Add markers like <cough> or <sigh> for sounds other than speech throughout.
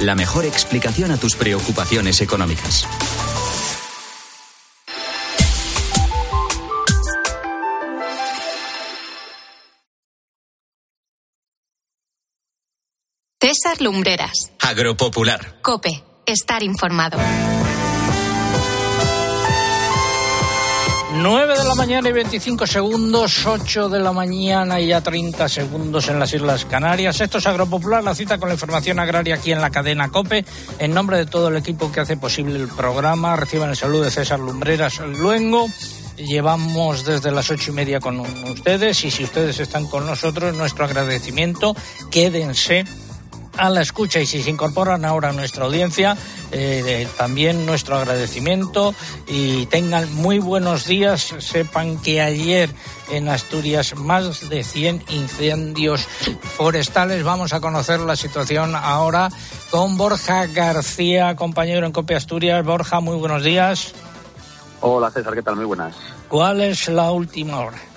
la mejor explicación a tus preocupaciones económicas. César Lumbreras. Agropopular. Cope. Estar informado. 9 de la mañana y 25 segundos, 8 de la mañana y ya 30 segundos en las Islas Canarias. Esto es Agropopular, la cita con la información agraria aquí en la cadena COPE. En nombre de todo el equipo que hace posible el programa, reciban el saludo de César Lumbreras Luengo. Llevamos desde las ocho y media con ustedes y si ustedes están con nosotros, nuestro agradecimiento. Quédense a la escucha y si se incorporan ahora a nuestra audiencia, eh, también nuestro agradecimiento y tengan muy buenos días. Sepan que ayer en Asturias más de 100 incendios forestales. Vamos a conocer la situación ahora con Borja García, compañero en Copia Asturias. Borja, muy buenos días. Hola César, ¿qué tal? Muy buenas. ¿Cuál es la última hora?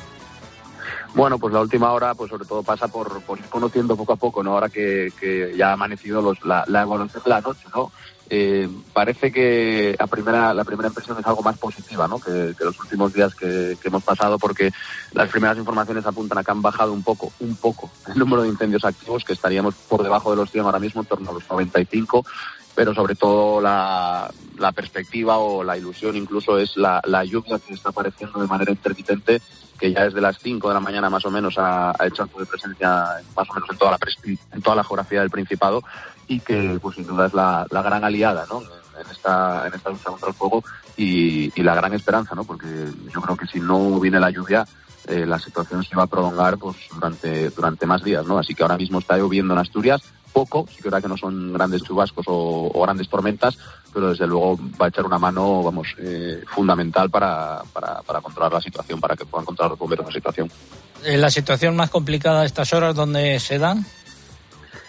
Bueno, pues la última hora, pues sobre todo pasa por, por ir conociendo poco a poco, ¿no? Ahora que, que ya ha amanecido los, la, la, evolución de la noche, ¿no? Eh, parece que a primera, la primera impresión es algo más positiva, ¿no? Que, los últimos días que, que, hemos pasado, porque las primeras informaciones apuntan a que han bajado un poco, un poco, el número de incendios activos, que estaríamos por debajo de los 100 ahora mismo, en torno a los 95, pero sobre todo la, la perspectiva o la ilusión incluso es la, la lluvia que está apareciendo de manera intermitente que ya desde las 5 de la mañana más o menos ha, ha hecho de presencia más o menos en toda la, en toda la geografía del Principado y que pues sin duda es la, gran aliada ¿no? en esta lucha contra el fuego y, y, la gran esperanza ¿no? porque yo creo que si no viene la lluvia eh, la situación se va a prolongar pues durante durante más días ¿no? así que ahora mismo está lloviendo en Asturias poco, sí que verdad que no son grandes chubascos o, o, grandes tormentas, pero desde luego va a echar una mano, vamos, eh, fundamental para, para, para, controlar la situación, para que puedan controlar los bomberos la situación. Eh, ¿La situación más complicada a estas horas dónde se dan?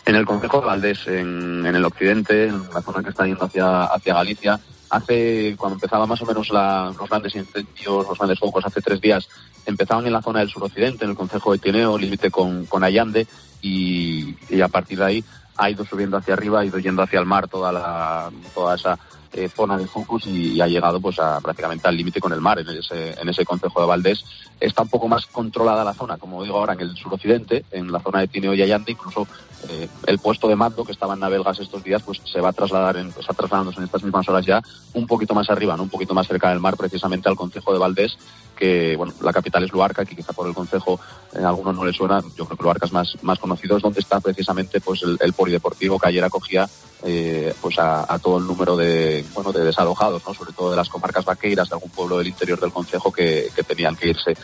En el Consejo de Valdés, en, en el occidente, en la zona que está yendo hacia, hacia Galicia. Hace, cuando empezaba más o menos la, los grandes incendios, los grandes focos, hace tres días, empezaban en la zona del suroccidente, en el Consejo de Tineo, límite con, con Allande, y, y, a partir de ahí ha ido subiendo hacia arriba, ha ido yendo hacia el mar toda la toda esa eh, zona de focus y, ha llegado pues a prácticamente al límite con el mar en ese en ese concejo de Valdés. Está un poco más controlada la zona como digo ahora en el suroccidente en la zona de Tineo y Allande incluso eh, el puesto de mando que estaba en Navelgas estos días pues se va a trasladar en, está trasladándose en estas mismas horas ya un poquito más arriba ¿no? un poquito más cerca del mar precisamente al concejo de Valdés que bueno la capital es Luarca que quizá por el concejo eh, a algunos no les suena. Yo creo que Luarca es más más conocido. Es donde está precisamente pues el, el polideportivo que ayer acogía eh, pues a, todo el número de bueno de desalojados no sobre todo de las comarcas vaqueiras de algún pueblo del interior del concejo que, que tenían que irse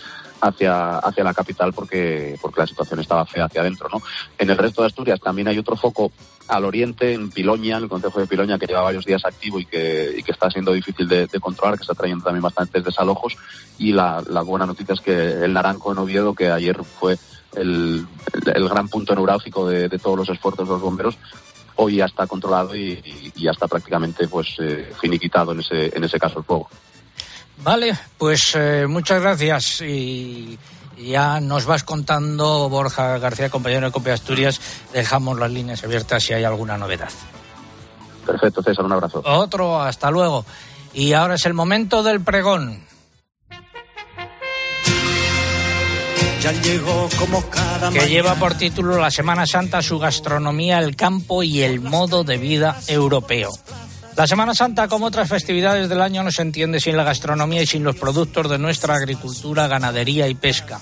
hacia, hacia la capital porque, porque la situación estaba fea hacia adentro. ¿no? En el resto de Asturias también hay otro foco al oriente, en Piloña, en el Consejo de Piloña, que lleva varios días activo y que, y que está siendo difícil de, controlar, que está trayendo también bastantes desalojos. Y la, la, buena noticia es que el Naranco en Oviedo, que ayer fue el, el, gran punto neurálgico de, todos los esfuerzos de los bomberos, hoy ya está controlado y, y, y ya está prácticamente pues eh, finiquitado en ese, en ese caso el fuego. Vale, pues eh, muchas gracias y ya nos vas contando, Borja García, compañero de Copia Asturias, dejamos las líneas abiertas si hay alguna novedad. Perfecto, César, un abrazo. Otro, hasta luego. Y ahora es el momento del pregón. Ya llegó como cada que lleva por título La Semana Santa, su gastronomía, el campo y el modo de vida europeo. La Semana Santa, como otras festividades del año, no se entiende sin la gastronomía y sin los productos de nuestra agricultura, ganadería y pesca.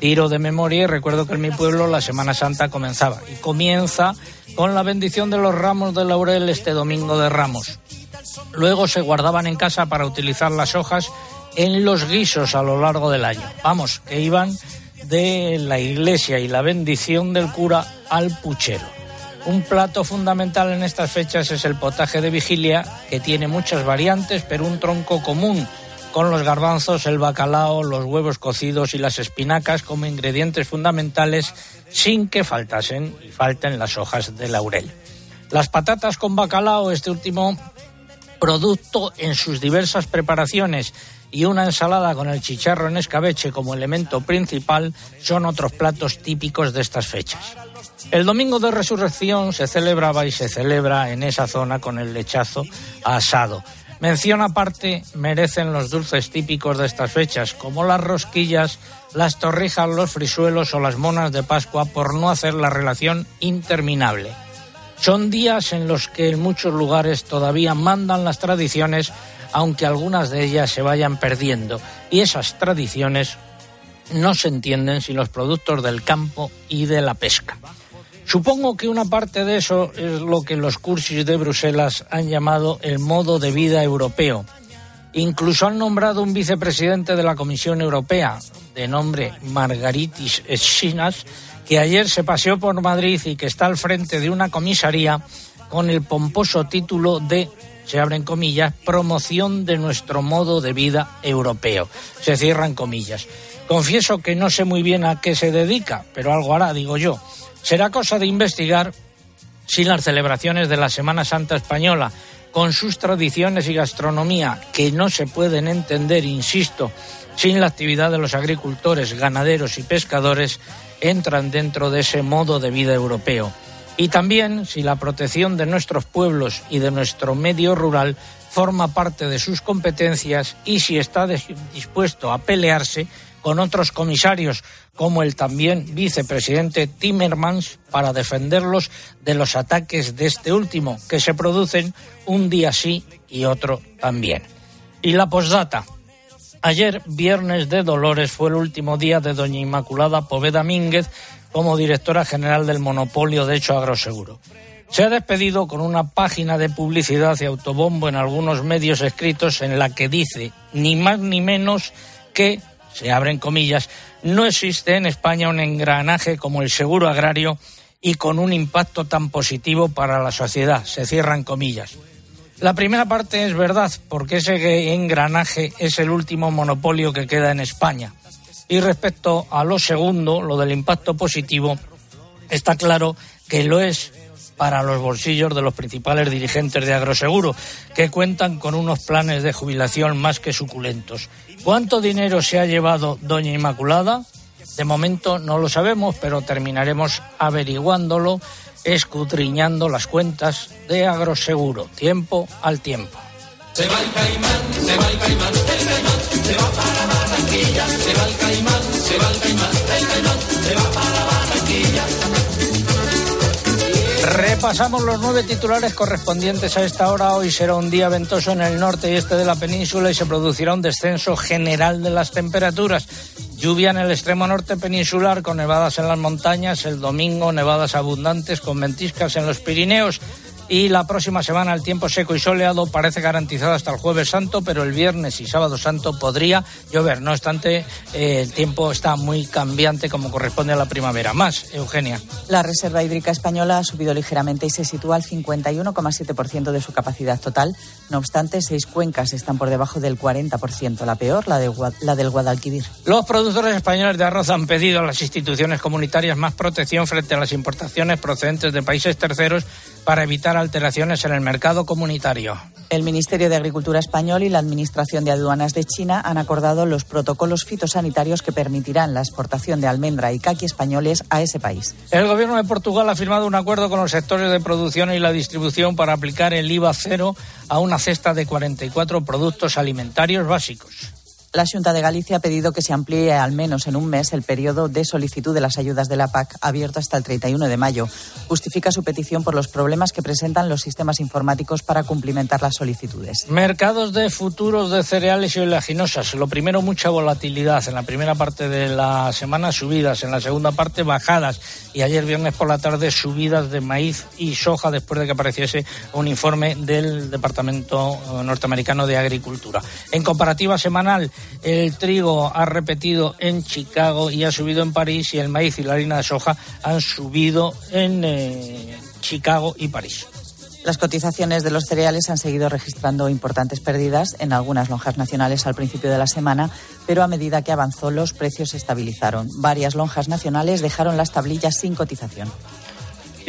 Tiro de memoria y recuerdo que en mi pueblo la Semana Santa comenzaba y comienza con la bendición de los ramos de laurel este domingo de Ramos. Luego se guardaban en casa para utilizar las hojas en los guisos a lo largo del año. Vamos, que iban de la iglesia y la bendición del cura al puchero. Un plato fundamental en estas fechas es el potaje de vigilia, que tiene muchas variantes, pero un tronco común, con los garbanzos, el bacalao, los huevos cocidos y las espinacas como ingredientes fundamentales, sin que faltasen y falten las hojas de laurel. Las patatas con bacalao, este último producto en sus diversas preparaciones y una ensalada con el chicharro en escabeche como elemento principal son otros platos típicos de estas fechas. El domingo de resurrección se celebraba y se celebra en esa zona con el lechazo asado. Mención aparte merecen los dulces típicos de estas fechas, como las rosquillas, las torrijas, los frisuelos o las monas de Pascua, por no hacer la relación interminable. Son días en los que en muchos lugares todavía mandan las tradiciones, aunque algunas de ellas se vayan perdiendo. Y esas tradiciones no se entienden sin los productos del campo y de la pesca. Supongo que una parte de eso es lo que los cursis de Bruselas han llamado el modo de vida europeo. Incluso han nombrado un vicepresidente de la Comisión Europea, de nombre Margaritis Schinas, que ayer se paseó por Madrid y que está al frente de una comisaría con el pomposo título de, se abren comillas, promoción de nuestro modo de vida europeo. Se cierran comillas. Confieso que no sé muy bien a qué se dedica, pero algo hará, digo yo. Será cosa de investigar si las celebraciones de la Semana Santa Española, con sus tradiciones y gastronomía, que no se pueden entender, insisto, sin la actividad de los agricultores, ganaderos y pescadores, entran dentro de ese modo de vida europeo. Y también si la protección de nuestros pueblos y de nuestro medio rural forma parte de sus competencias y si está dispuesto a pelearse con otros comisarios como el también vicepresidente Timmermans para defenderlos de los ataques de este último, que se producen un día sí y otro también. Y la posdata. Ayer, viernes de Dolores, fue el último día de doña Inmaculada Poveda Mínguez como directora general del monopolio de hecho agroseguro. Se ha despedido con una página de publicidad y autobombo en algunos medios escritos en la que dice ni más ni menos que se abren comillas, no existe en España un engranaje como el seguro agrario y con un impacto tan positivo para la sociedad, se cierran comillas. La primera parte es verdad, porque ese engranaje es el último monopolio que queda en España. Y respecto a lo segundo, lo del impacto positivo, está claro que lo es para los bolsillos de los principales dirigentes de Agroseguro, que cuentan con unos planes de jubilación más que suculentos. ¿Cuánto dinero se ha llevado Doña Inmaculada? De momento no lo sabemos, pero terminaremos averiguándolo, escudriñando las cuentas de Agroseguro, tiempo al tiempo. Se va el caimán, se va el caimán, el caimán, se va para Barranquilla, se va el caimán, se va el caimán, el caimán, se va para Barranquilla. Repasamos los nueve titulares correspondientes a esta hora. Hoy será un día ventoso en el norte y este de la península y se producirá un descenso general de las temperaturas. Lluvia en el extremo norte peninsular con nevadas en las montañas. El domingo nevadas abundantes con ventiscas en los Pirineos y la próxima semana el tiempo seco y soleado parece garantizado hasta el jueves santo, pero el viernes y sábado santo podría llover. No obstante, eh, el tiempo está muy cambiante como corresponde a la primavera. Más, Eugenia. La Reserva Hídrica Española ha subido ligeramente y se sitúa al 51,7% de su capacidad total. No obstante, seis cuencas están por debajo del 40%. La peor, la, de, la del Guadalquivir. Los productores españoles de arroz han pedido a las instituciones comunitarias más protección frente a las importaciones procedentes de países terceros para evitar alteraciones en el mercado comunitario. El Ministerio de Agricultura español y la Administración de Aduanas de China han acordado los protocolos fitosanitarios que permitirán la exportación de almendra y caqui españoles a ese país. El Gobierno de Portugal ha firmado un acuerdo con los sectores de producción y la distribución para aplicar el IVA cero a una cesta de 44 productos alimentarios básicos. La Junta de Galicia ha pedido que se amplíe al menos en un mes el periodo de solicitud de las ayudas de la PAC, abierto hasta el 31 de mayo. Justifica su petición por los problemas que presentan los sistemas informáticos para cumplimentar las solicitudes. Mercados de futuros de cereales y oleaginosas. Lo primero, mucha volatilidad. En la primera parte de la semana, subidas. En la segunda parte, bajadas. Y ayer viernes por la tarde, subidas de maíz y soja después de que apareciese un informe del Departamento Norteamericano de Agricultura. En comparativa semanal, el trigo ha repetido en Chicago y ha subido en París y el maíz y la harina de soja han subido en eh, Chicago y París. Las cotizaciones de los cereales han seguido registrando importantes pérdidas en algunas lonjas nacionales al principio de la semana, pero a medida que avanzó los precios se estabilizaron. Varias lonjas nacionales dejaron las tablillas sin cotización.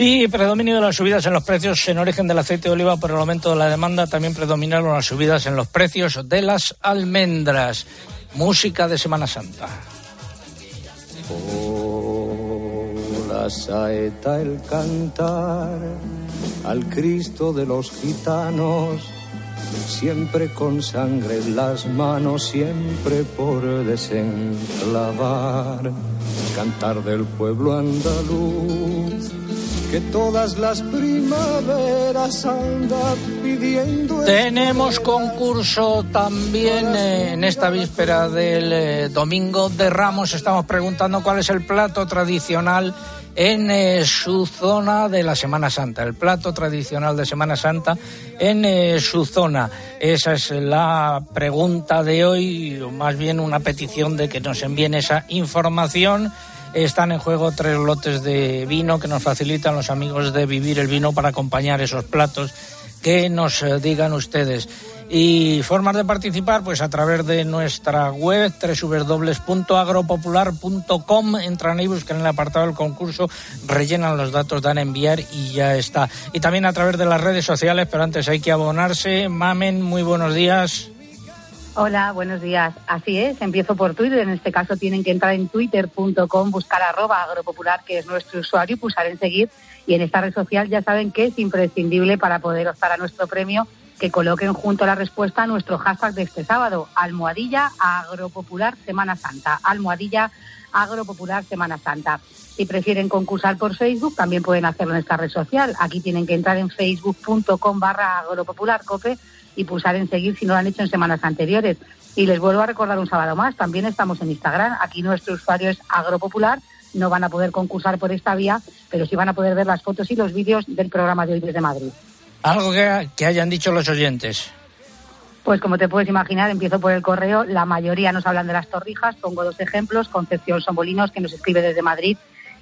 Y predominio de las subidas en los precios en origen del aceite de oliva por el aumento de la demanda. También predominaron las subidas en los precios de las almendras. Música de Semana Santa. Oh, la saeta, el cantar al Cristo de los gitanos, siempre con sangre en las manos, siempre por desenclavar, cantar del pueblo andaluz que todas las primaveras anda pidiendo. Tenemos concurso también eh, en esta víspera del eh, Domingo de Ramos. Estamos preguntando cuál es el plato tradicional en eh, su zona de la Semana Santa, el plato tradicional de Semana Santa en su zona. Esa es la pregunta de hoy, o más bien una petición de que nos envíen esa información. Están en juego tres lotes de vino que nos facilitan los amigos de Vivir el Vino para acompañar esos platos que nos eh, digan ustedes. Y formas de participar, pues a través de nuestra web www.agropopular.com. Entran y buscan en el apartado del concurso, rellenan los datos, dan a enviar y ya está. Y también a través de las redes sociales, pero antes hay que abonarse. Mamen, muy buenos días. Hola, buenos días. Así es, empiezo por Twitter. En este caso tienen que entrar en twitter.com, buscar arroba agropopular, que es nuestro usuario, y pulsar en seguir. Y en esta red social ya saben que es imprescindible para poder optar a nuestro premio que coloquen junto a la respuesta nuestro hashtag de este sábado, almohadilla agropopular Semana Santa. Almohadilla agropopular Semana Santa. Si prefieren concursar por Facebook, también pueden hacerlo en esta red social. Aquí tienen que entrar en facebook.com barra agropopularcope y pulsar en seguir si no lo han hecho en semanas anteriores. Y les vuelvo a recordar un sábado más, también estamos en Instagram. Aquí nuestro usuario es Agropopular. No van a poder concursar por esta vía, pero sí van a poder ver las fotos y los vídeos del programa de hoy desde Madrid. Algo que, que hayan dicho los oyentes. Pues como te puedes imaginar, empiezo por el correo. La mayoría nos hablan de las torrijas. Pongo dos ejemplos. Concepción Sombolinos, que nos escribe desde Madrid,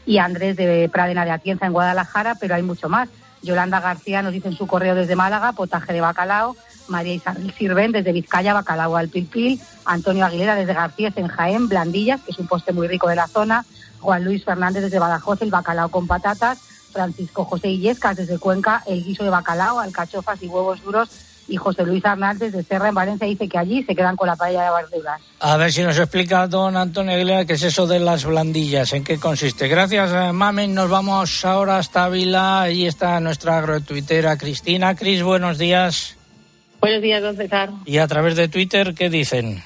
y Andrés de Pradena de Atienza, en Guadalajara, pero hay mucho más. Yolanda García nos dice en su correo desde Málaga, potaje de bacalao. María Isabel Sirven desde Vizcaya, Bacalao al Pilpil, Antonio Aguilera desde García en Jaén, Blandillas, que es un poste muy rico de la zona, Juan Luis Fernández desde Badajoz, el bacalao con patatas, Francisco José Illescas desde Cuenca, el guiso de bacalao, alcachofas y huevos duros, y José Luis Hernández de Serra en Valencia dice que allí se quedan con la paella de verduras. A ver si nos explica don Antonio Aguilera qué es eso de las blandillas, en qué consiste. Gracias, eh, Mamen. Nos vamos ahora hasta Ávila. Ahí está nuestra agrotuitera Cristina. Cris, buenos días. Buenos días, don César. ¿Y a través de Twitter qué dicen?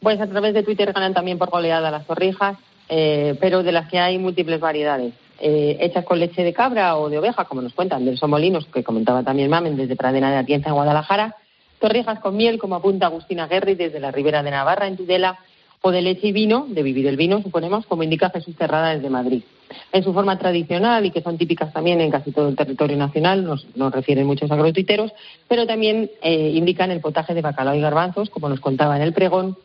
Pues a través de Twitter ganan también por goleada las torrijas, eh, pero de las que hay múltiples variedades. Eh, hechas con leche de cabra o de oveja, como nos cuentan, del Somolinos, que comentaba también Mamen, desde Pradena de Atienza en Guadalajara. Torrijas con miel, como apunta Agustina Guerri, desde la Ribera de Navarra, en Tudela. O de leche y vino, de vivir el vino, suponemos, como indica Jesús Terrada desde Madrid en su forma tradicional y que son típicas también en casi todo el territorio nacional, nos, nos refieren muchos agrotuiteros, pero también eh, indican el potaje de bacalao y garbanzos, como nos contaba en el pregón,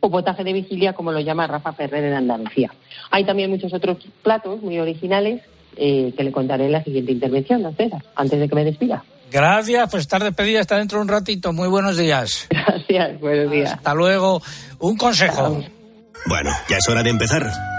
o potaje de vigilia, como lo llama Rafa Ferrer en Andalucía. Hay también muchos otros platos muy originales eh, que le contaré en la siguiente intervención, don César, antes de que me despida. Gracias, pues estar despedida hasta dentro de un ratito. Muy buenos días. <laughs> Gracias, buenos días. Hasta luego. Un consejo. Bueno, ya es hora de empezar.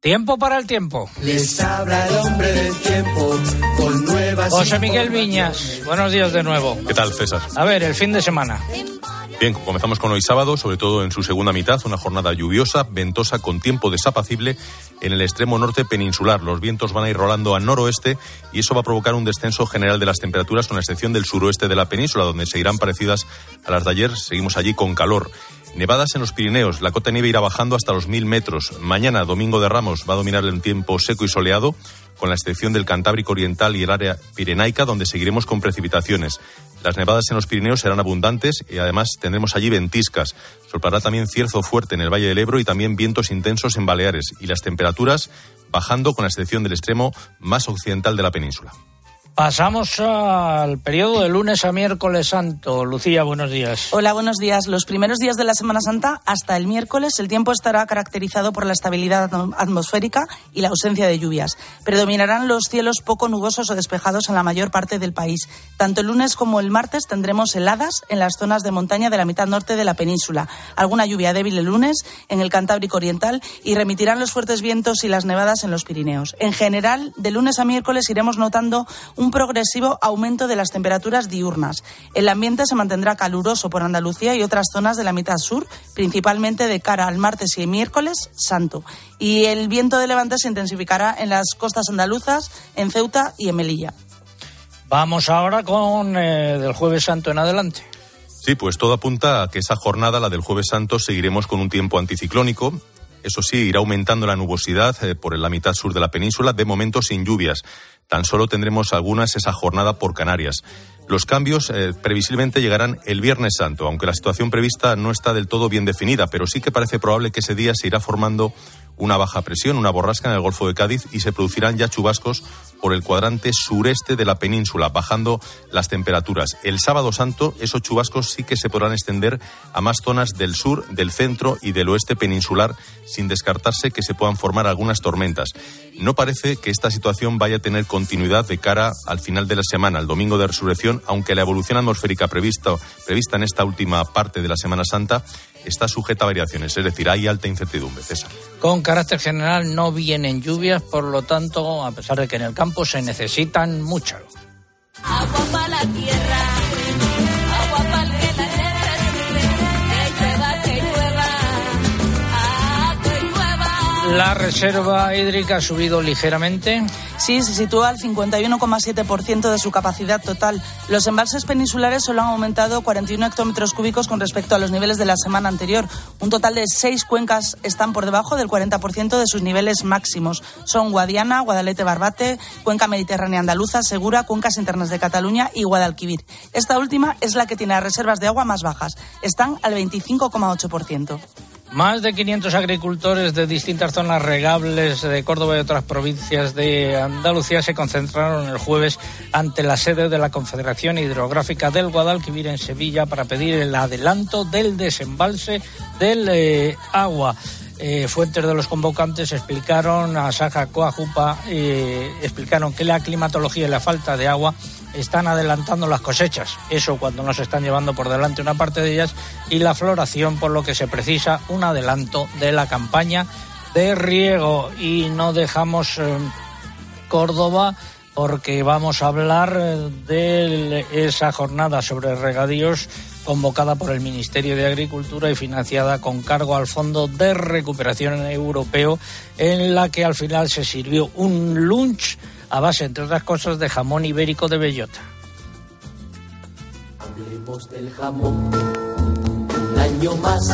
Tiempo para el tiempo. Les habla el hombre del tiempo con nuevas. José Miguel Viñas, buenos días de nuevo. ¿Qué tal, César? A ver, el fin de semana. Bien, comenzamos con hoy sábado, sobre todo en su segunda mitad, una jornada lluviosa, ventosa, con tiempo desapacible en el extremo norte peninsular. Los vientos van a ir rolando al noroeste y eso va a provocar un descenso general de las temperaturas, con la excepción del suroeste de la península, donde seguirán parecidas a las de ayer. Seguimos allí con calor. Nevadas en los Pirineos. La cota de nieve irá bajando hasta los mil metros. Mañana, domingo de Ramos, va a dominar el tiempo seco y soleado, con la excepción del Cantábrico Oriental y el área pirenaica, donde seguiremos con precipitaciones. Las nevadas en los Pirineos serán abundantes y además tendremos allí ventiscas. Soplará también cierzo fuerte en el Valle del Ebro y también vientos intensos en Baleares. Y las temperaturas bajando con la excepción del extremo más occidental de la península. Pasamos al periodo de lunes a miércoles santo. Lucía, buenos días. Hola, buenos días. Los primeros días de la Semana Santa hasta el miércoles el tiempo estará caracterizado por la estabilidad atmosférica y la ausencia de lluvias. Predominarán los cielos poco nubosos o despejados en la mayor parte del país. Tanto el lunes como el martes tendremos heladas en las zonas de montaña de la mitad norte de la península. Alguna lluvia débil el lunes en el Cantábrico Oriental y remitirán los fuertes vientos y las nevadas en los Pirineos. En general, de lunes a miércoles iremos notando un progresivo aumento de las temperaturas diurnas. El ambiente se mantendrá caluroso por Andalucía y otras zonas de la mitad sur, principalmente de cara al martes y miércoles santo. Y el viento de levante se intensificará en las costas andaluzas, en Ceuta y en Melilla. Vamos ahora con eh, del jueves santo en adelante. Sí, pues todo apunta a que esa jornada, la del jueves santo, seguiremos con un tiempo anticiclónico. Eso sí, irá aumentando la nubosidad eh, por la mitad sur de la península, de momento sin lluvias. Tan solo tendremos algunas esa jornada por Canarias. Los cambios eh, previsiblemente llegarán el Viernes Santo, aunque la situación prevista no está del todo bien definida, pero sí que parece probable que ese día se irá formando una baja presión, una borrasca en el Golfo de Cádiz y se producirán ya chubascos por el cuadrante sureste de la península, bajando las temperaturas. El sábado santo, esos chubascos sí que se podrán extender a más zonas del sur, del centro y del oeste peninsular, sin descartarse que se puedan formar algunas tormentas. No parece que esta situación vaya a tener continuidad de cara al final de la semana, el domingo de resurrección, aunque la evolución atmosférica prevista, prevista en esta última parte de la Semana Santa está sujeta a variaciones, es decir, hay alta incertidumbre, César. Con carácter general no vienen lluvias, por lo tanto, a pesar de que en el campo se necesitan muchas. Agua para la tierra, La reserva hídrica ha subido ligeramente. Sí, se sitúa al 51,7% de su capacidad total. Los embalses peninsulares solo han aumentado 41 hectómetros cúbicos con respecto a los niveles de la semana anterior. Un total de seis cuencas están por debajo del 40% de sus niveles máximos. Son Guadiana, Guadalete Barbate, Cuenca Mediterránea Andaluza, Segura, Cuencas Internas de Cataluña y Guadalquivir. Esta última es la que tiene las reservas de agua más bajas. Están al 25,8%. Más de 500 agricultores de distintas zonas regables de Córdoba y otras provincias de Andalucía se concentraron el jueves ante la sede de la Confederación Hidrográfica del Guadalquivir en Sevilla para pedir el adelanto del desembalse del eh, agua. Eh, fuentes de los convocantes explicaron a Saja Coajupa, eh, explicaron que la climatología y la falta de agua están adelantando las cosechas, eso cuando no se están llevando por delante una parte de ellas, y la floración, por lo que se precisa un adelanto de la campaña de riego. Y no dejamos eh, Córdoba porque vamos a hablar eh, de esa jornada sobre regadíos convocada por el Ministerio de Agricultura y financiada con cargo al Fondo de Recuperación Europeo, en la que al final se sirvió un lunch a base, entre otras cosas, de jamón ibérico de bellota. Hablemos del jamón, un año más,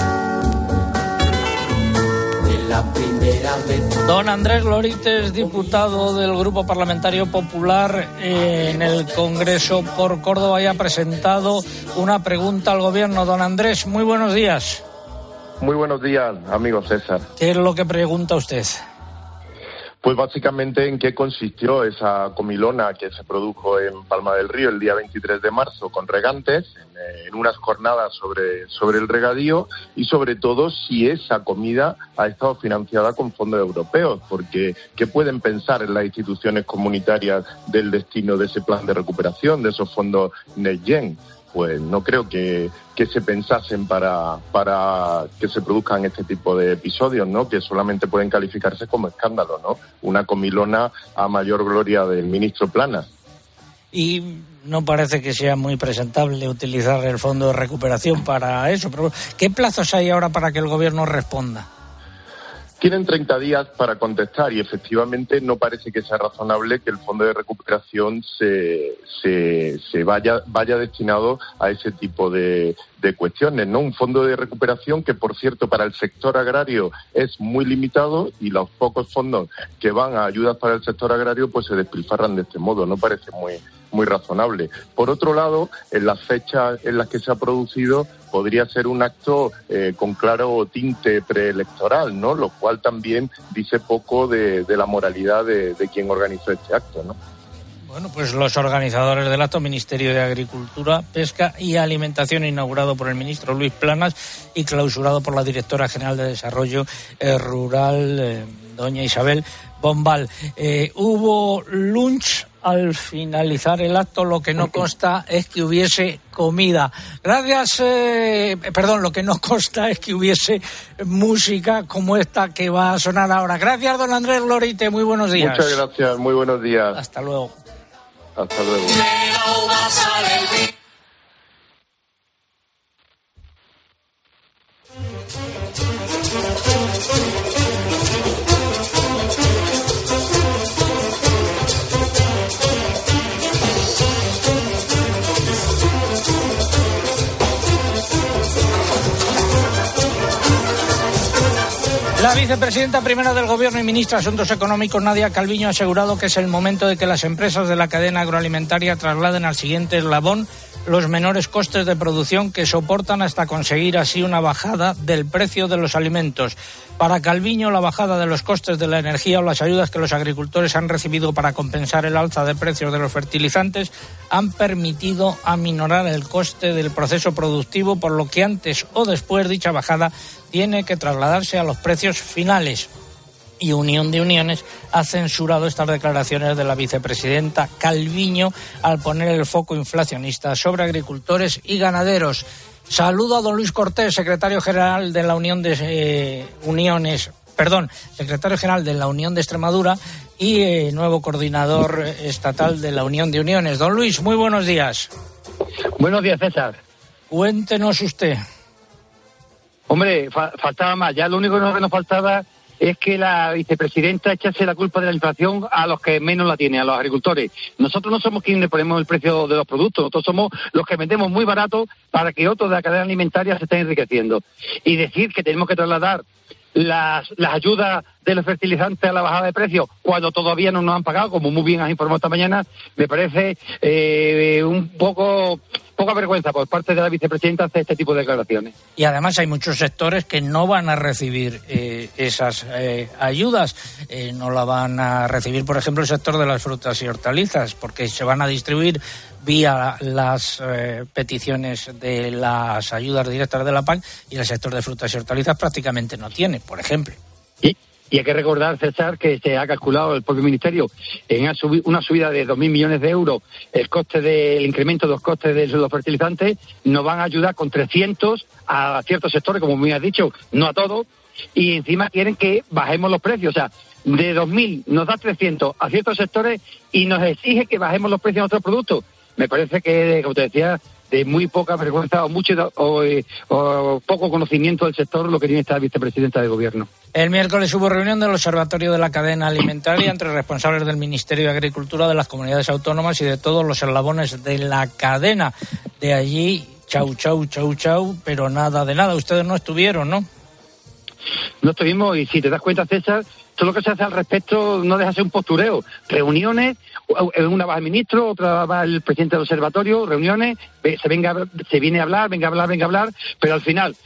de la primera vez. Don Andrés Lorites, diputado del Grupo Parlamentario Popular eh, en el Congreso por Córdoba, y ha presentado una pregunta al Gobierno. Don Andrés, muy buenos días. Muy buenos días, amigo César. ¿Qué es lo que pregunta usted? Pues básicamente en qué consistió esa comilona que se produjo en Palma del Río el día 23 de marzo con regantes, en, eh, en unas jornadas sobre, sobre el regadío y sobre todo si esa comida ha estado financiada con fondos europeos, porque ¿qué pueden pensar en las instituciones comunitarias del destino de ese plan de recuperación, de esos fondos NextGen? Pues no creo que, que, se pensasen para, para que se produzcan este tipo de episodios, ¿no? Que solamente pueden calificarse como escándalo, ¿no? Una comilona a mayor gloria del ministro Plana. Y no parece que sea muy presentable utilizar el fondo de recuperación para eso. Pero ¿qué plazos hay ahora para que el gobierno responda? Tienen 30 días para contestar y efectivamente no parece que sea razonable que el fondo de recuperación se, se, se vaya, vaya destinado a ese tipo de, de cuestiones, ¿no? Un fondo de recuperación que, por cierto, para el sector agrario es muy limitado y los pocos fondos que van a ayudas para el sector agrario pues se despilfarran de este modo. No parece muy, muy razonable. Por otro lado, en las fechas en las que se ha producido podría ser un acto eh, con claro tinte preelectoral, ¿no? Lo cual también dice poco de, la moralidad de, de, quien organizó este acto, ¿no? Bueno, pues los organizadores del acto, Ministerio de Agricultura, Pesca y Alimentación, inaugurado por el ministro Luis Planas y clausurado por la directora general de Desarrollo eh, Rural, eh, doña Isabel Bombal. Eh, hubo lunch al finalizar el acto, lo que no consta es que hubiese comida. Gracias, eh, perdón, lo que no consta es que hubiese música como esta que va a sonar ahora. Gracias, don Andrés Lorite, muy buenos días. Muchas gracias, muy buenos días. Hasta luego. Hasta luego. La vicepresidenta primera del Gobierno y ministra de Asuntos Económicos, Nadia Calviño, ha asegurado que es el momento de que las empresas de la cadena agroalimentaria trasladen al siguiente eslabón los menores costes de producción que soportan hasta conseguir así una bajada del precio de los alimentos. Para Calviño, la bajada de los costes de la energía o las ayudas que los agricultores han recibido para compensar el alza de precios de los fertilizantes han permitido aminorar el coste del proceso productivo, por lo que antes o después dicha bajada tiene que trasladarse a los precios finales y Unión de Uniones ha censurado estas declaraciones de la vicepresidenta Calviño al poner el foco inflacionista sobre agricultores y ganaderos. Saludo a don Luis Cortés, secretario general de la Unión de eh, Uniones, perdón, secretario general de la Unión de Extremadura y eh, nuevo coordinador estatal de la Unión de Uniones. Don Luis, muy buenos días. Buenos días, César. Cuéntenos usted. Hombre, fa- faltaba más. Ya lo único que nos faltaba es que la vicepresidenta echase la culpa de la inflación a los que menos la tienen, a los agricultores. Nosotros no somos quienes ponemos el precio de los productos, nosotros somos los que vendemos muy barato para que otros de la cadena alimentaria se estén enriqueciendo. Y decir que tenemos que trasladar las, las ayudas de los fertilizantes a la bajada de precios cuando todavía no nos han pagado, como muy bien has informado esta mañana, me parece eh, un poco poca vergüenza por parte de la vicepresidenta hacer este tipo de declaraciones. Y además hay muchos sectores que no van a recibir eh, esas eh, ayudas. Eh, no la van a recibir, por ejemplo, el sector de las frutas y hortalizas, porque se van a distribuir vía las eh, peticiones de las ayudas directas de la PAC y el sector de frutas y hortalizas prácticamente no tiene, por ejemplo. Y, y hay que recordar, César, que se ha calculado el propio Ministerio en una, subi- una subida de 2.000 millones de euros el coste del incremento de los costes de los fertilizantes, nos van a ayudar con 300 a ciertos sectores, como me has dicho, no a todos, y encima quieren que bajemos los precios. O sea, de 2.000 nos da 300 a ciertos sectores y nos exige que bajemos los precios de nuestros productos. Me parece que, como te decía, de muy poca vergüenza o mucho o, eh, o poco conocimiento del sector lo que tiene esta vicepresidenta de gobierno. El miércoles hubo reunión del Observatorio de la Cadena Alimentaria entre responsables del Ministerio de Agricultura, de las comunidades autónomas y de todos los eslabones de la cadena. De allí, chau, chau, chau, chau, pero nada de nada. Ustedes no estuvieron, ¿no? No estuvimos, y si te das cuenta, César, todo lo que se hace al respecto no deja de ser un postureo. Reuniones, una va el ministro, otra va el presidente del observatorio, reuniones, se, venga, se viene a hablar, venga a hablar, venga a hablar, pero al final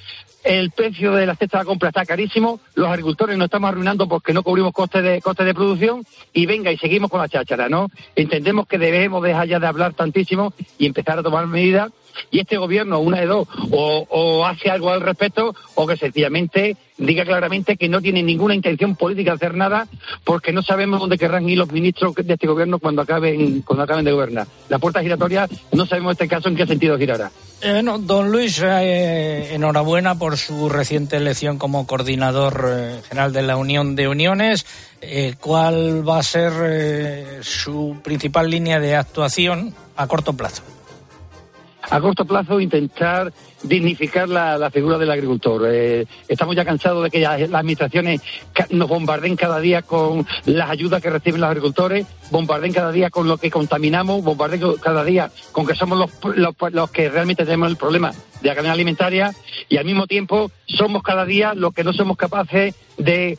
el precio de la cesta de la compra está carísimo, los agricultores nos estamos arruinando porque no cubrimos costes de, costes de producción y venga y seguimos con la cháchara, ¿no? Entendemos que debemos dejar ya de hablar tantísimo y empezar a tomar medidas y este gobierno, una de dos, o, hace algo al respecto o que sencillamente diga claramente que no tiene ninguna intención política de hacer nada porque no sabemos dónde querrán ir los ministros de este gobierno cuando acaben, cuando acaben de gobernar. La puerta giratoria no sabemos en este caso en qué sentido girará. Eh, no, don Luis, eh, enhorabuena por su reciente elección como coordinador eh, general de la Unión de Uniones. Eh, ¿Cuál va a ser su principal línea de actuación a corto plazo? A corto plazo intentar dignificar la, la figura del agricultor. Eh, estamos ya cansados de que las administraciones nos bombarden cada día con las ayudas que reciben los agricultores, bombarden cada día con lo que contaminamos, bombarden cada día con que somos los, los, los que realmente tenemos el problema de la cadena alimentaria y al mismo tiempo somos cada día los que no somos capaces de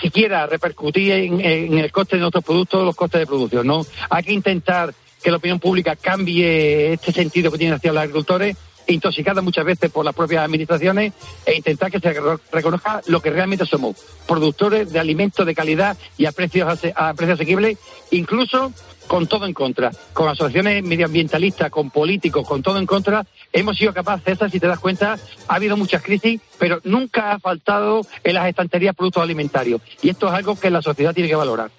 siquiera repercutir en, en el coste de nuestros productos, los costes de producción. ¿no? Hay que intentar que la opinión pública cambie este sentido que tienen hacia los agricultores, intoxicada muchas veces por las propias administraciones, e intentar que se re- reconozca lo que realmente somos, productores de alimentos de calidad y a precios, a precios asequibles, incluso con todo en contra, con asociaciones medioambientalistas, con políticos, con todo en contra, hemos sido capaces, César, si te das cuenta, ha habido muchas crisis, pero nunca ha faltado en las estanterías productos alimentarios. Y esto es algo que la sociedad tiene que valorar.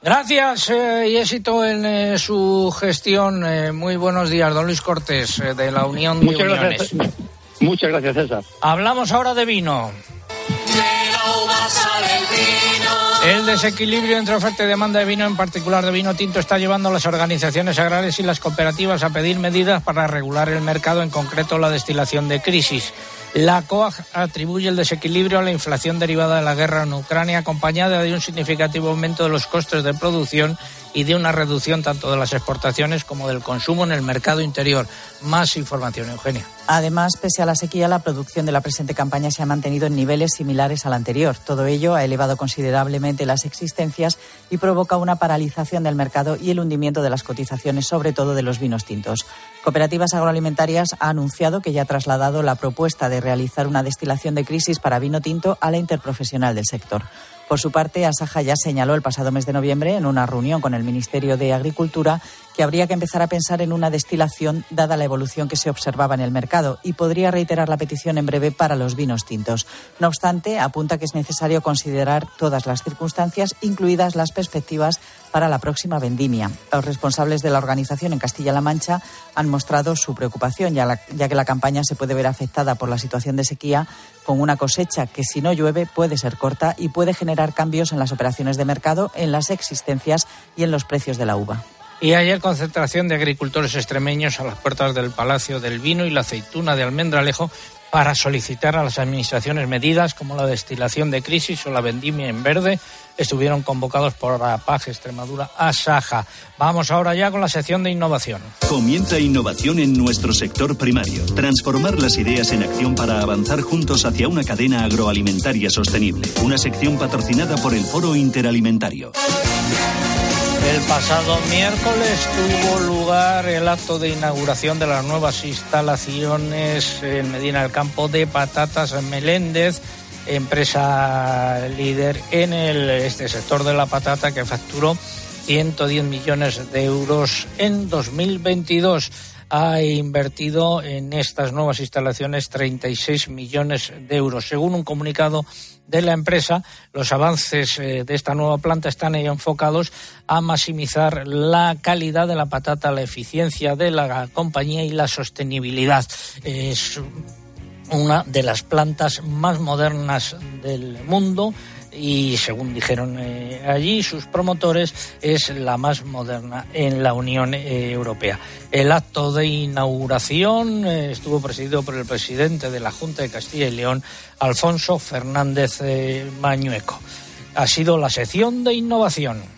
Gracias eh, y éxito en eh, su gestión. Eh, muy buenos días, don Luis Cortés, de la Unión de Muchas Uniones. gracias, muchas gracias, César. Hablamos ahora de vino. El desequilibrio entre oferta y demanda de vino, en particular de vino tinto, está llevando a las organizaciones agrarias y las cooperativas a pedir medidas para regular el mercado, en concreto la destilación de crisis. La COAG atribuye el desequilibrio a la inflación derivada de la guerra en Ucrania, acompañada de un significativo aumento de los costes de producción y de una reducción tanto de las exportaciones como del consumo en el mercado interior. Más información, Eugenia. Además, pese a la sequía, la producción de la presente campaña se ha mantenido en niveles similares al anterior. Todo ello ha elevado considerablemente las existencias y provoca una paralización del mercado y el hundimiento de las cotizaciones, sobre todo de los vinos tintos. Cooperativas Agroalimentarias ha anunciado que ya ha trasladado la propuesta de realizar una destilación de crisis para vino tinto a la interprofesional del sector. Por su parte, Asaja ya señaló el pasado mes de noviembre, en una reunión con el Ministerio de Agricultura, que habría que empezar a pensar en una destilación dada la evolución que se observaba en el mercado y podría reiterar la petición en breve para los vinos tintos. No obstante, apunta que es necesario considerar todas las circunstancias, incluidas las perspectivas para la próxima vendimia. Los responsables de la organización en Castilla-La Mancha han mostrado su preocupación, ya, ya que la campaña se puede ver afectada por la situación de sequía, con una cosecha que si no llueve puede ser corta y puede generar cambios en las operaciones de mercado, en las existencias y en los precios de la uva. Y ayer concentración de agricultores extremeños a las puertas del Palacio del Vino y la Aceituna de Almendralejo para solicitar a las administraciones medidas como la destilación de crisis o la vendimia en verde. Estuvieron convocados por la PAG Extremadura a Saja. Vamos ahora ya con la sección de innovación. Comienza innovación en nuestro sector primario. Transformar las ideas en acción para avanzar juntos hacia una cadena agroalimentaria sostenible. Una sección patrocinada por el Foro Interalimentario. El pasado miércoles tuvo lugar el acto de inauguración de las nuevas instalaciones en Medina del Campo de Patatas Meléndez, empresa líder en el, este sector de la patata que facturó 110 millones de euros en 2022 ha invertido en estas nuevas instalaciones 36 millones de euros. Según un comunicado de la empresa, los avances eh, de esta nueva planta están enfocados a maximizar la calidad de la patata, la eficiencia de la compañía y la sostenibilidad. Es una de las plantas más modernas del mundo y según dijeron eh, allí sus promotores es la más moderna en la Unión eh, Europea. El acto de inauguración eh, estuvo presidido por el presidente de la Junta de Castilla y León, Alfonso Fernández Mañueco. Ha sido la sección de innovación.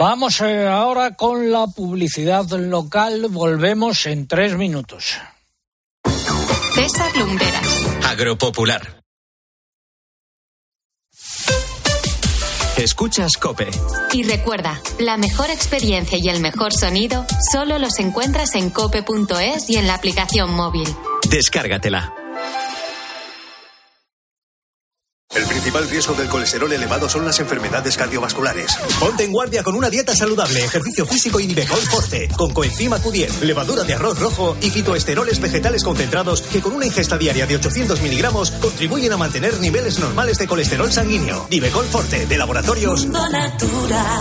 Vamos eh, ahora con la publicidad local. Volvemos en tres minutos. César Lumbreras. Agropopular. Escuchas Cope. Y recuerda, la mejor experiencia y el mejor sonido solo los encuentras en cope.es y en la aplicación móvil. Descárgatela. El principal riesgo del colesterol elevado son las enfermedades cardiovasculares. Ponte en guardia con una dieta saludable, ejercicio físico y Nivecol Forte, con coenzima Q10, levadura de arroz rojo y fitoesteroles vegetales concentrados que con una ingesta diaria de 800 miligramos contribuyen a mantener niveles normales de colesterol sanguíneo. Nivecol Forte, de laboratorios.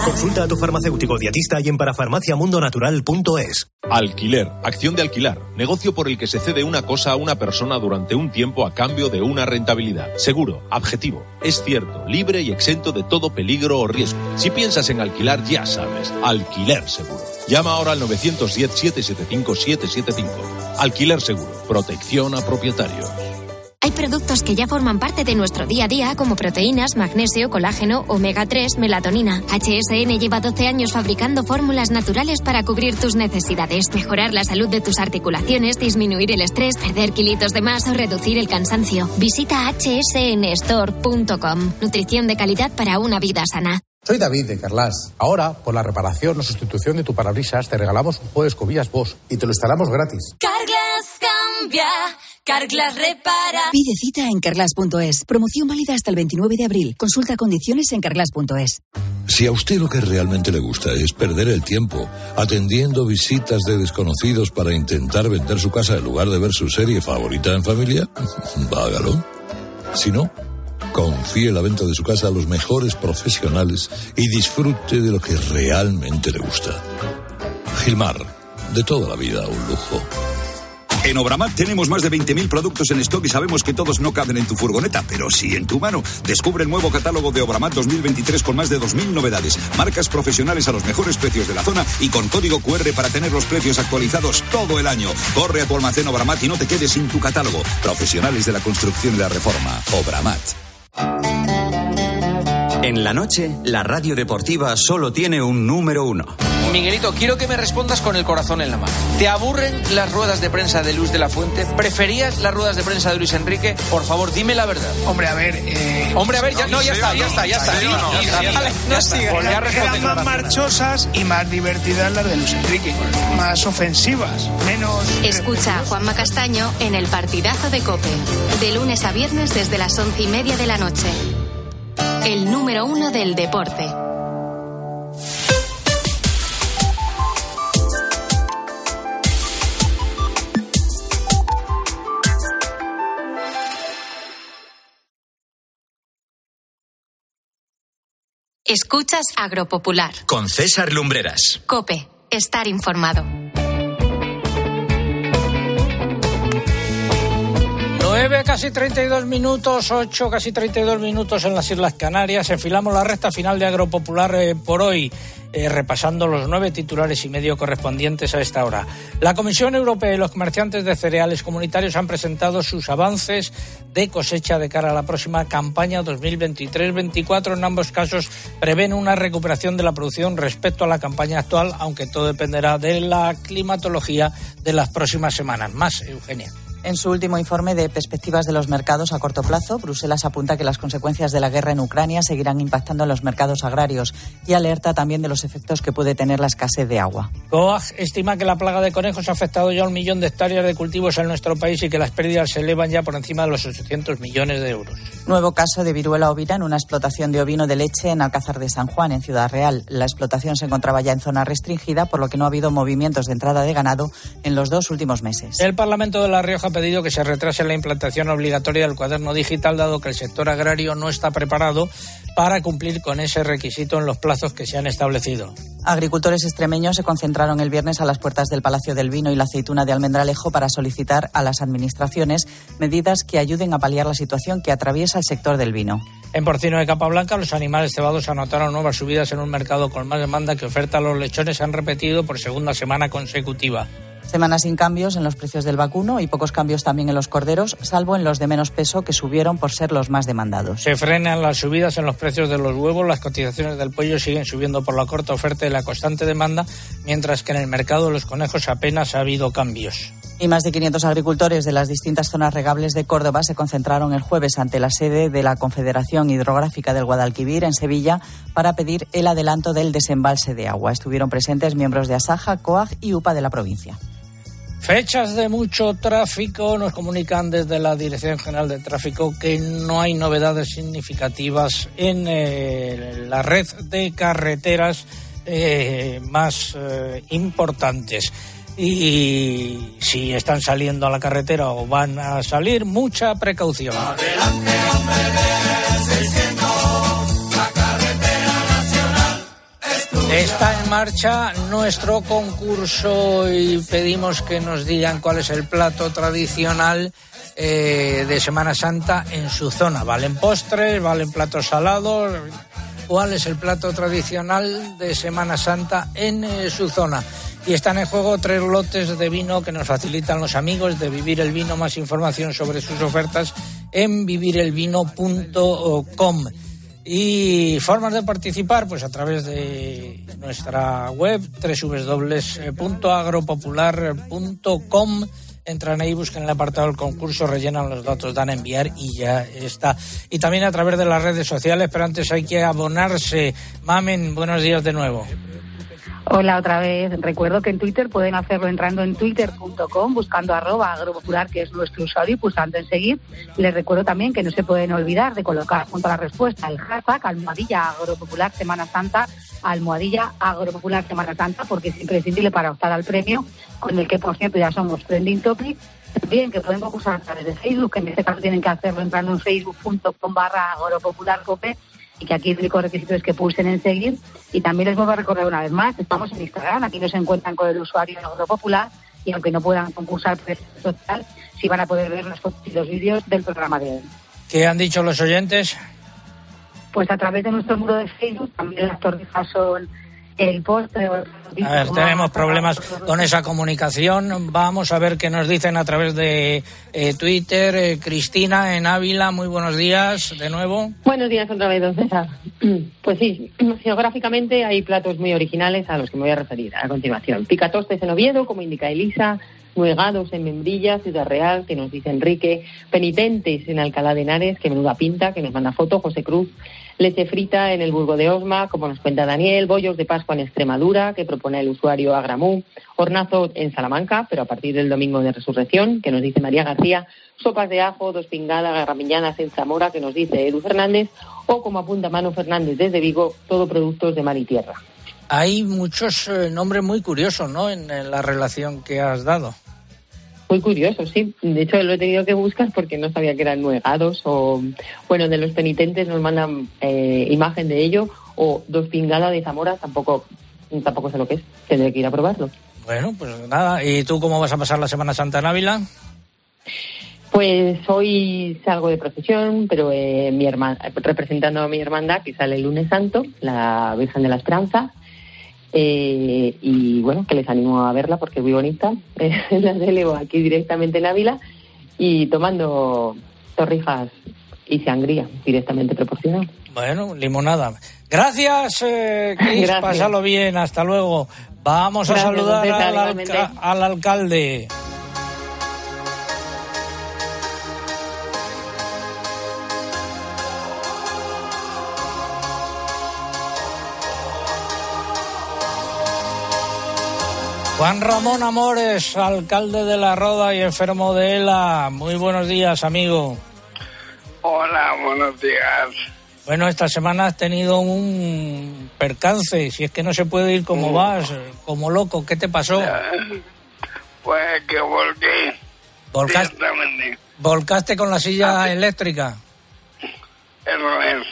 Consulta a tu farmacéutico dietista y en parafarmaciamundonatural.es. Alquiler, acción de alquilar, negocio por el que se cede una cosa a una persona durante un tiempo a cambio de una rentabilidad. Seguro, objetivo, es cierto, libre y exento de todo peligro o riesgo. Si piensas en alquilar, ya sabes, alquiler seguro. Llama ahora al 910-775-775. Alquiler seguro, protección a propietarios. Hay productos que ya forman parte de nuestro día a día, como proteínas, magnesio, colágeno, omega 3, melatonina. HSN lleva 12 años fabricando fórmulas naturales para cubrir tus necesidades, mejorar la salud de tus articulaciones, disminuir el estrés, perder kilitos de más o reducir el cansancio. Visita hsnstore.com. Nutrición de calidad para una vida sana. Soy David de Carlas. Ahora, por la reparación o sustitución de tu parabrisas, te regalamos un juego de escobillas Bosch y te lo instalamos gratis. Carglass cambia, Carglass repara. Pide cita en carglass.es. Promoción válida hasta el 29 de abril. Consulta condiciones en carglass.es. Si a usted lo que realmente le gusta es perder el tiempo atendiendo visitas de desconocidos para intentar vender su casa en lugar de ver su serie favorita en familia, <laughs> hágalo. Si no, confíe la venta de su casa a los mejores profesionales y disfrute de lo que realmente le gusta. Gilmar, de toda la vida un lujo. En Obramat tenemos más de 20.000 productos en stock y sabemos que todos no caben en tu furgoneta, pero sí en tu mano. Descubre el nuevo catálogo de Obramat 2023 con más de 2.000 novedades, marcas profesionales a los mejores precios de la zona y con código QR para tener los precios actualizados todo el año. Corre a tu almacén Obramat y no te quedes sin tu catálogo. Profesionales de la construcción y la reforma. Obramat. En la noche, la radio deportiva solo tiene un número uno. Miguelito, quiero que me respondas con el corazón en la mano. ¿Te aburren las ruedas de prensa de Luis de la Fuente? ¿Preferías las ruedas de prensa de Luis Enrique? Por favor, dime la verdad. Hombre, a ver. Eh... Hombre, a ver, ya, no, ya está, ya está, ya está. Vale, no sigas. Eran más marchosas y más divertidas las de Luis Enrique. Más ofensivas, menos. Escucha a Juanma Castaño en el partidazo de Cope. De lunes a viernes desde las once y media de la noche. El número uno del deporte. Escuchas Agropopular. Con César Lumbreras. Cope. Estar informado. 9, casi 32 minutos, 8, casi 32 minutos en las Islas Canarias. Enfilamos la recta final de Agropopular eh, por hoy, eh, repasando los nueve titulares y medio correspondientes a esta hora. La Comisión Europea y los comerciantes de cereales comunitarios han presentado sus avances de cosecha de cara a la próxima campaña 2023-24. En ambos casos prevén una recuperación de la producción respecto a la campaña actual, aunque todo dependerá de la climatología de las próximas semanas. Más, Eugenia. En su último informe de perspectivas de los mercados a corto plazo, Bruselas apunta que las consecuencias de la guerra en Ucrania seguirán impactando en los mercados agrarios y alerta también de los efectos que puede tener la escasez de agua. COAG estima que la plaga de conejos ha afectado ya un millón de hectáreas de cultivos en nuestro país y que las pérdidas se elevan ya por encima de los 800 millones de euros. Nuevo caso de viruela ovina en una explotación de ovino de leche en Alcázar de San Juan, en Ciudad Real. La explotación se encontraba ya en zona restringida, por lo que no ha habido movimientos de entrada de ganado en los dos últimos meses. El Parlamento de La Rioja ha pedido que se retrase la implantación obligatoria del cuaderno digital, dado que el sector agrario no está preparado para cumplir con ese requisito en los plazos que se han establecido. Agricultores extremeños se concentraron el viernes a las puertas del Palacio del Vino y la Aceituna de Almendralejo para solicitar a las administraciones medidas que ayuden a paliar la situación que atraviesa el sector del vino. En porcino de capa blanca, los animales cebados anotaron nuevas subidas en un mercado con más demanda que oferta. Los lechones han repetido por segunda semana consecutiva. Semanas sin cambios en los precios del vacuno y pocos cambios también en los corderos, salvo en los de menos peso que subieron por ser los más demandados. Se frenan las subidas en los precios de los huevos, las cotizaciones del pollo siguen subiendo por la corta oferta y la constante demanda, mientras que en el mercado de los conejos apenas ha habido cambios. Y más de 500 agricultores de las distintas zonas regables de Córdoba se concentraron el jueves ante la sede de la Confederación Hidrográfica del Guadalquivir en Sevilla para pedir el adelanto del desembalse de agua. Estuvieron presentes miembros de Asaja, COAG y UPA de la provincia. Fechas de mucho tráfico. Nos comunican desde la Dirección General de Tráfico que no hay novedades significativas en eh, la red de carreteras eh, más eh, importantes. Y si están saliendo a la carretera o van a salir, mucha precaución. Está en marcha nuestro concurso y pedimos que nos digan cuál es el plato tradicional eh, de Semana Santa en su zona. ¿Valen postres? ¿Valen platos salados? ¿Cuál es el plato tradicional de Semana Santa en eh, su zona? Y están en juego tres lotes de vino que nos facilitan los amigos de Vivir el Vino. Más información sobre sus ofertas en vivirelvino.com. Y formas de participar, pues a través de nuestra web www.agropopular.com. Entran ahí, buscan el apartado del concurso, rellenan los datos, dan a enviar y ya está. Y también a través de las redes sociales, pero antes hay que abonarse. Mamen, buenos días de nuevo. Hola otra vez. Recuerdo que en Twitter pueden hacerlo entrando en twitter.com, buscando arroba agropopular, que es nuestro usuario, y pulsando en seguir. Les recuerdo también que no se pueden olvidar de colocar junto a la respuesta el hashtag almohadilla agropopular Semana Santa, almohadilla agropopular Semana Santa, porque es imprescindible para optar al premio, con el que por cierto ya somos trending topic. También que pueden concursar a través de Facebook, que en este caso tienen que hacerlo entrando en facebook.com barra y que aquí el único requisito es que pulsen en seguir. Y también les vuelvo a recordar una vez más, estamos en Instagram, aquí nos encuentran con el usuario Agropopular y aunque no puedan concursar por este social, sí van a poder ver las fotos y los vídeos del programa de hoy. ¿Qué han dicho los oyentes? Pues a través de nuestro muro de Facebook también las torrijas son el postre. A ver, tenemos problemas con esa comunicación. Vamos a ver qué nos dicen a través de eh, Twitter. Eh, Cristina en Ávila, muy buenos días de nuevo. Buenos días otra vez, don César. <clears throat> Pues sí, <clears throat> geográficamente hay platos muy originales a los que me voy a referir a continuación. Picatostes en Oviedo, como indica Elisa, nuegados en Membrilla, Ciudad Real, que nos dice Enrique, penitentes en Alcalá de Henares, que menuda pinta, que nos manda foto, José Cruz, leche frita en el Burgo de Osma, como nos cuenta Daniel, bollos de Pascua en Extremadura, que propone el usuario Agramú, hornazo en Salamanca, pero a partir del domingo de resurrección, que nos dice María García, sopas de ajo, dos pingadas, garramillanas en Zamora, que nos dice Edu Fernández, o como apunta Manu Fernández desde Vigo, todo productos de mar y tierra. Hay muchos eh, nombres muy curiosos, ¿no? En la relación que has dado. Muy curioso, sí. De hecho, lo he tenido que buscar porque no sabía que eran nuegados o, bueno, de los penitentes nos mandan eh, imagen de ello o dos pingadas de Zamora, tampoco, tampoco sé lo que es. Tendré que ir a probarlo. Bueno, pues nada. ¿Y tú cómo vas a pasar la Semana Santa en Ávila? Pues hoy salgo de procesión, pero eh, mi hermana, representando a mi hermandad, que sale el lunes santo, la Virgen de la Esperanza. Eh, y bueno, que les animo a verla porque es muy bonita. <laughs> Eh, la celebro aquí directamente en Ávila y tomando torrijas y sangría directamente proporcionado. Bueno, limonada. Gracias, eh, Cris. <laughs> Gracias. Pásalo bien. Hasta luego. Vamos a Gracias, saludar don César, al, alca- al alcalde. Juan Ramón Amores, alcalde de La Roda y enfermo de ELA. Muy buenos días, amigo. Hola, buenos días. Bueno, esta semana has tenido un percance. Si es que no se puede ir como vas, eh, como loco. ¿Qué te pasó? Pues que volqué. Volcaste, con la Ah, silla eléctrica. Eso es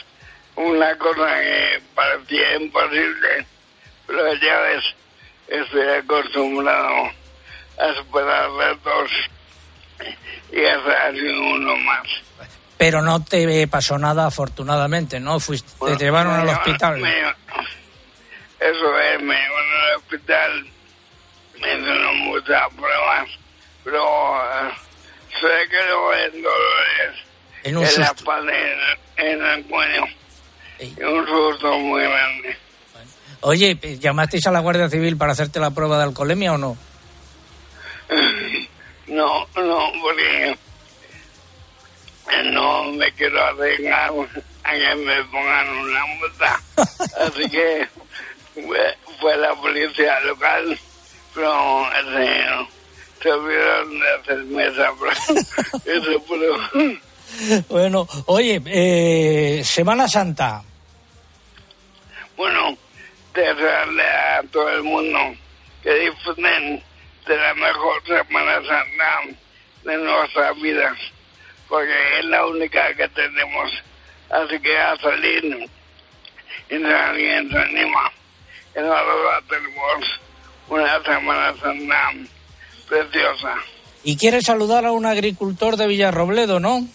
una cosa que parecía imposible, pero ya ves, estoy acostumbrado a superar retos y ha sido uno más. Pero no te pasó nada, afortunadamente, ¿no? Fuiste, te llevaron al hospital. me eso es, me llevaron al hospital, me hicieron muchas pruebas, pero eh, sé que lo en dolores En un la susto. espalda en, en el cuello. Un susto muy grande. Oye, ¿llamasteis a la Guardia Civil para hacerte la prueba de alcoholemia o no? <sighs> No, no, porque no me quiero arriesgar a que me pongan una multa. <laughs> Así que fue, fue la policía local, pero este, se olvidaron de hacerme. Esa prueba. <laughs> Bueno, oye, eh, Semana Santa. Bueno, desearle a todo el mundo que disfruten de la mejor Semana Santa de nuestras vidas, porque es la única que tenemos. Así que a salir y alguien se anima, en la verdad tenemos una Semana Santa preciosa. Y quieres saludar a un agricultor de Villarrobledo, ¿no?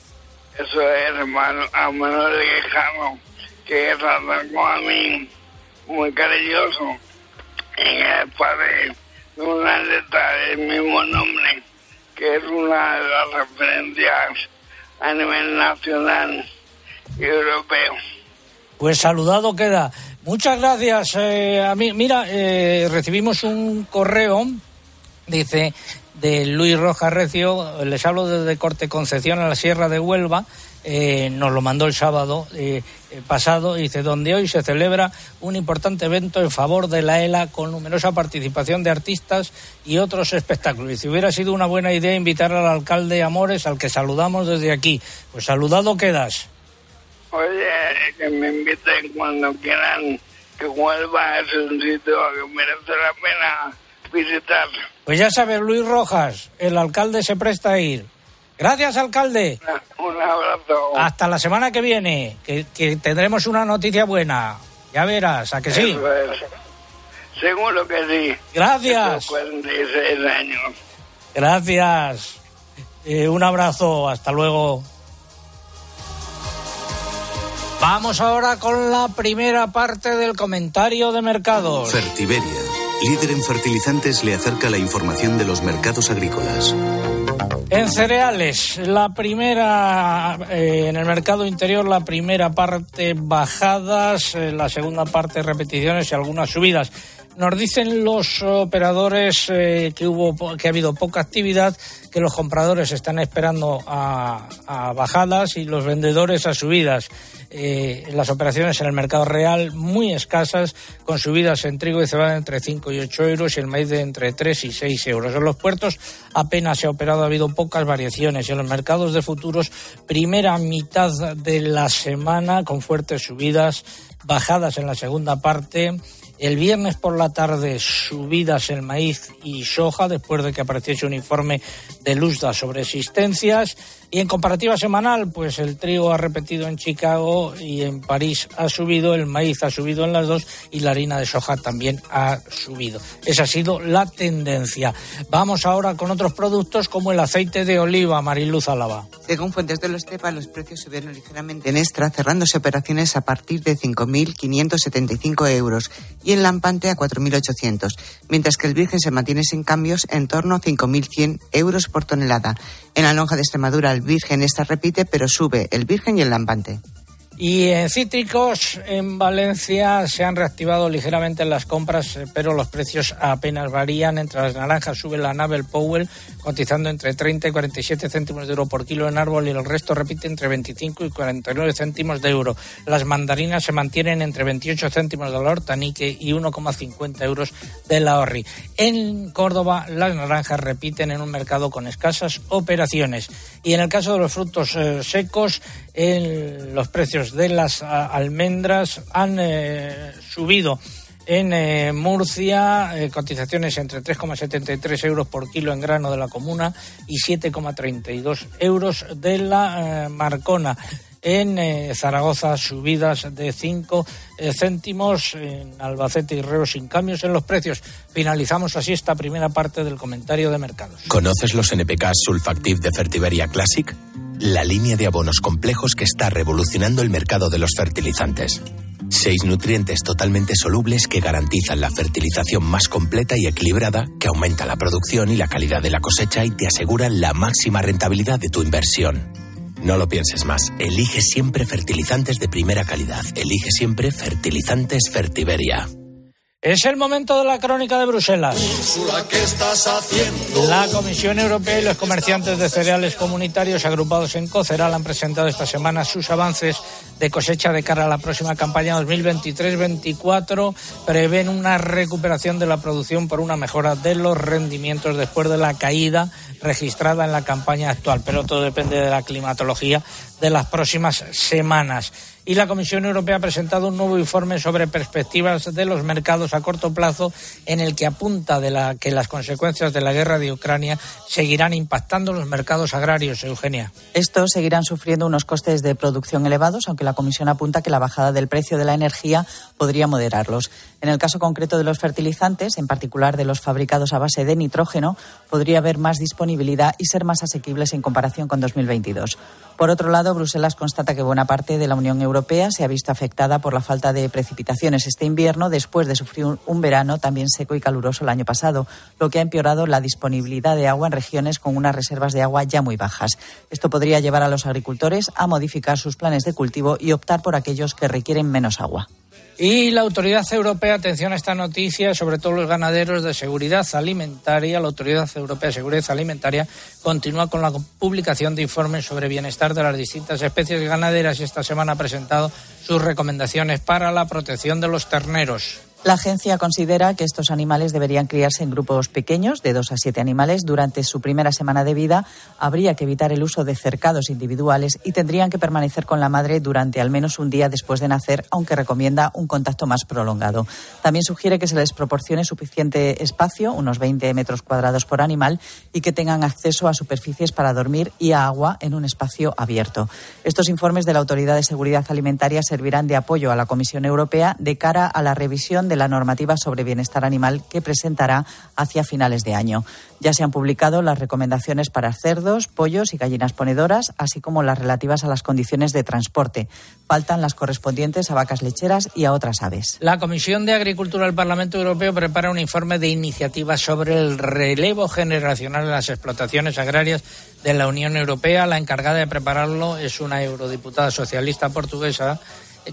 Eso es, hermano, a Manuel Guijano, que es a mí muy cariñoso en el padre una letra del mismo nombre, que es una de las referencias a nivel nacional y europeo. Pues saludado queda. Muchas gracias. eh, a mí, mira, eh, recibimos un correo, dice, de Luis Rojas Recio. Les hablo desde Corte Concepción a la Sierra de Huelva. Eh, nos lo mandó el sábado eh, eh, pasado. Dice, donde hoy se celebra un importante evento en favor de la ELA con numerosa participación de artistas y otros espectáculos. Y si hubiera sido una buena idea invitar al alcalde Amores, al que saludamos desde aquí. Pues saludado quedas. Oye, que me inviten cuando quieran, que Huelva es un sitio que merece la pena visitar. Pues ya sabes, Luis Rojas, el alcalde se presta a ir. Gracias, alcalde. <laughs> Un abrazo. Hasta la semana que viene, que, que tendremos una noticia buena. Ya verás, ¿a que sí? Es. Seguro que sí. Gracias. Tengo 46 años. Gracias. Eh, un abrazo, hasta luego. Vamos ahora con la primera parte del comentario de mercados. Fertiberia, líder en fertilizantes, le acerca la información de los mercados agrícolas. En cereales, la primera, eh, en el mercado interior, la primera parte bajadas, eh, la segunda parte repeticiones y algunas subidas. Nos dicen los operadores eh, que hubo, que ha habido poca actividad, que los compradores están esperando a, bajadas y los vendedores a subidas. Eh, las operaciones en el mercado real muy escasas, con subidas en trigo y cebada entre 5 y 8 euros y el maíz de entre 3 y 6 euros. En los puertos apenas se ha operado, ha habido pocas variaciones. En los mercados de futuros, primera mitad de la semana con fuertes subidas, bajadas en la segunda parte. El viernes por la tarde subidas en maíz y soja después de que apareciese un informe de Luzda sobre existencias. Y en comparativa semanal, pues el trigo ha repetido en Chicago y en París ha subido, el maíz ha subido en las dos y la harina de soja también ha subido. Esa ha sido la tendencia. Vamos ahora con otros productos como el aceite de oliva, Mariluz Álava. Según fuentes de los CEPA, los precios subieron ligeramente en Extra, cerrándose operaciones a partir de 5.575 euros y en Lampante a 4.800, mientras que el Virgen se mantiene sin cambios en torno a 5.100 euros por tonelada. En la lonja de Extremadura, el Virgen esta repite, pero sube el Virgen y el Lampante. Y en cítricos, en Valencia se han reactivado ligeramente las compras, eh, pero los precios apenas varían. Entre las naranjas sube la Nabel Powell, cotizando entre 30 y 47 céntimos de euro por kilo en árbol y el resto repite entre 25 y 49 céntimos de euro. Las mandarinas se mantienen entre 28 céntimos de la hortanique y 1,50 euros de la horri. En Córdoba, las naranjas repiten en un mercado con escasas operaciones. Y en el caso de los frutos eh, secos, los precios de las almendras han eh, subido. En eh, Murcia, cotizaciones entre 3,73 euros por kilo en grano de la comuna y 7,32 euros de la Marcona. En eh, Zaragoza, subidas de 5 eh, céntimos. En Albacete y Reo, sin cambios en los precios. Finalizamos así esta primera parte del comentario de mercados. ¿Conoces los NPK Sulfactive de Fertiberia Classic? La línea de abonos complejos que está revolucionando el mercado de los fertilizantes. Seis nutrientes totalmente solubles que garantizan la fertilización más completa y equilibrada, que aumenta la producción y la calidad de la cosecha y te aseguran la máxima rentabilidad de tu inversión. No lo pienses más. Elige siempre fertilizantes de primera calidad. Elige siempre fertilizantes Fertiberia. Es el momento de la crónica de Bruselas. La Comisión Europea y los comerciantes de cereales comunitarios agrupados en Coceral han presentado esta semana sus avances de cosecha de cara a la próxima campaña 2023-24. Prevén una recuperación de la producción por una mejora de los rendimientos después de la caída registrada en la campaña actual, pero todo depende de la climatología de las próximas semanas. Y la Comisión Europea ha presentado un nuevo informe sobre perspectivas de los mercados a corto plazo en el que apunta que las consecuencias de la guerra de Ucrania seguirán impactando los mercados agrarios. Eugenia. Estos seguirán sufriendo unos costes de producción elevados, aunque la Comisión apunta que la bajada del precio de la energía podría moderarlos. En el caso concreto de los fertilizantes, en particular de los fabricados a base de nitrógeno, podría haber más disponibilidad y ser más asequibles en comparación con 2022. Por otro lado, Bruselas constata que buena parte de la Unión Europea se ha visto afectada por la falta de precipitaciones este invierno después de sufrir un verano también seco y caluroso el año pasado, lo que ha empeorado la disponibilidad de agua en regiones con unas reservas de agua ya muy bajas. Esto podría llevar a los agricultores a modificar sus planes de cultivo y optar por aquellos que requieren menos agua. Y la Autoridad Europea, atención a esta noticia, sobre todo los ganaderos de seguridad alimentaria, la Autoridad Europea de Seguridad Alimentaria continúa con la publicación de informes sobre bienestar de las distintas especies ganaderas y esta semana ha presentado sus recomendaciones para la protección de los terneros. La agencia considera que estos animales deberían criarse en grupos pequeños, de dos a siete animales, durante su primera semana de vida. Habría que evitar el uso de cercados individuales y tendrían que permanecer con la madre durante al menos un día después de nacer, aunque recomienda un contacto más prolongado. También sugiere que se les proporcione suficiente espacio, unos 20 metros cuadrados por animal, y que tengan acceso a superficies para dormir y a agua en un espacio abierto. Estos informes de la Autoridad de Seguridad Alimentaria servirán de apoyo a la Comisión Europea de cara a la revisión de la normativa sobre bienestar animal que presentará hacia finales de año. Ya se han publicado las recomendaciones para cerdos, pollos y gallinas ponedoras, así como las relativas a las condiciones de transporte. Faltan las correspondientes a vacas lecheras y a otras aves. La Comisión de Agricultura del Parlamento Europeo prepara un informe de iniciativa sobre el relevo generacional en las explotaciones agrarias de la Unión Europea. La encargada de prepararlo es una eurodiputada socialista portuguesa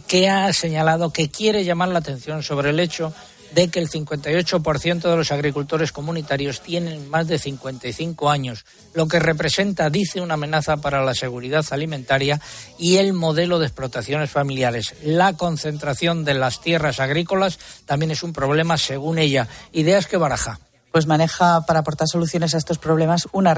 que ha señalado que quiere llamar la atención sobre el hecho de que el 58% de los agricultores comunitarios tienen más de 55 años, lo que representa, dice, una amenaza para la seguridad alimentaria y el modelo de explotaciones familiares. La concentración de las tierras agrícolas también es un problema, según ella. Ideas que baraja pues maneja para aportar soluciones a estos problemas una,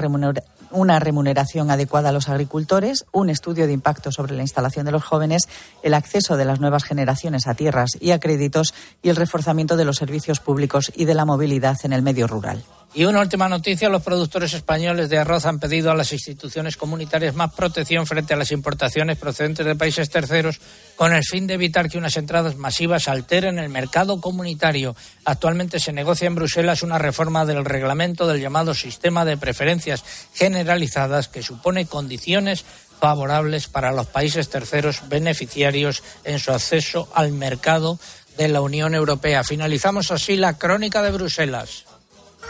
una, remuneración adecuada a los agricultores, un estudio de impacto sobre la instalación de los jóvenes, el acceso de las nuevas generaciones a tierras y a créditos y el reforzamiento de los servicios públicos y de la movilidad en el medio rural. Y una última noticia, los productores españoles de arroz han pedido a las instituciones comunitarias más protección frente a las importaciones procedentes de países terceros con el fin de evitar que unas entradas masivas alteren el mercado comunitario. Actualmente se negocia en Bruselas una reforma del reglamento del llamado sistema de preferencias generalizadas que supone condiciones favorables para los países terceros beneficiarios en su acceso al mercado de la Unión Europea. Finalizamos así la crónica de Bruselas.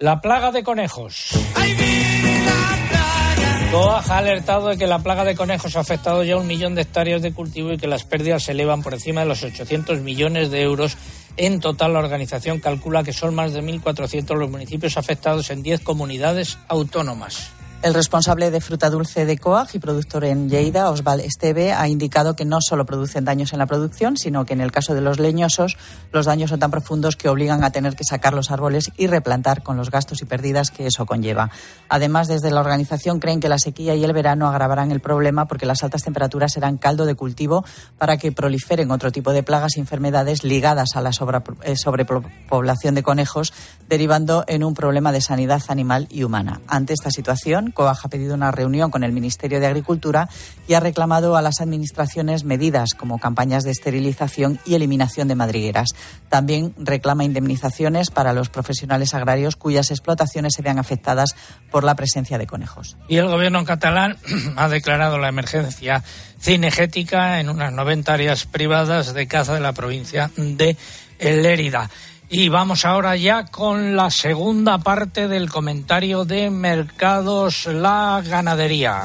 La plaga de conejos. COAG ha alertado de que la plaga de conejos ha afectado ya un millón de hectáreas de cultivo y que las pérdidas se elevan por encima de los 800 millones de euros. En total, la organización calcula que son más de 1.400 los municipios afectados en 10 comunidades autónomas. El responsable de fruta dulce de COAG y productor en Lleida, Osval Esteve, ha indicado que no solo producen daños en la producción, sino que en el caso de los leñosos, los daños son tan profundos que obligan a tener que sacar los árboles y replantar con los gastos y pérdidas que eso conlleva. Además, desde la organización creen que la sequía y el verano agravarán el problema porque las altas temperaturas serán caldo de cultivo para que proliferen otro tipo de plagas y enfermedades ligadas a la eh, sobrepoblación de conejos, derivando en un problema de sanidad animal y humana. Ante esta situación, COAG ha pedido una reunión con el Ministerio de Agricultura y ha reclamado a las administraciones medidas como campañas de esterilización y eliminación de madrigueras. También reclama indemnizaciones para los profesionales agrarios cuyas explotaciones se vean afectadas por la presencia de conejos. Y el gobierno catalán <clears throat> ha declarado la emergencia cinegética en unas 90 áreas privadas de caza de la provincia de Lérida. Y vamos ahora ya con la segunda parte del comentario de mercados, la ganadería.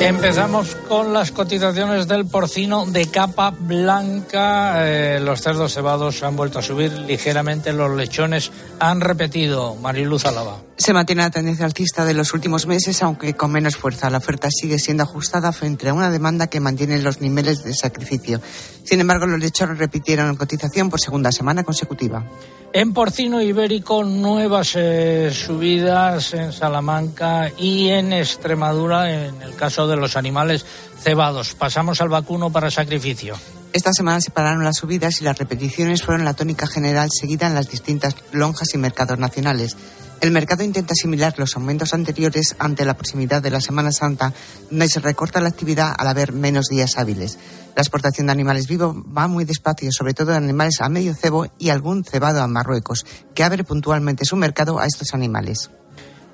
Empezamos con las cotizaciones del porcino de capa blanca. Eh, los cerdos cebados han vuelto a subir ligeramente, los lechones han repetido. Mariluz Alaba. Se mantiene la tendencia alcista de los últimos meses, aunque con menos fuerza. La oferta sigue siendo ajustada frente a una demanda que mantiene los niveles de sacrificio. Sin embargo, los lechones repitieron cotización por segunda semana consecutiva. En porcino ibérico, nuevas eh, subidas en Salamanca y en Extremadura, en el caso de los animales cebados. Pasamos al vacuno para sacrificio. Esta semana se pararon las subidas y las repeticiones fueron la tónica general seguida en las distintas lonjas y mercados nacionales. El mercado intenta asimilar los aumentos anteriores ante la proximidad de la Semana Santa, donde se recorta la actividad al haber menos días hábiles. La exportación de animales vivos va muy despacio, sobre todo de animales a medio cebo y algún cebado a Marruecos, que abre puntualmente su mercado a estos animales.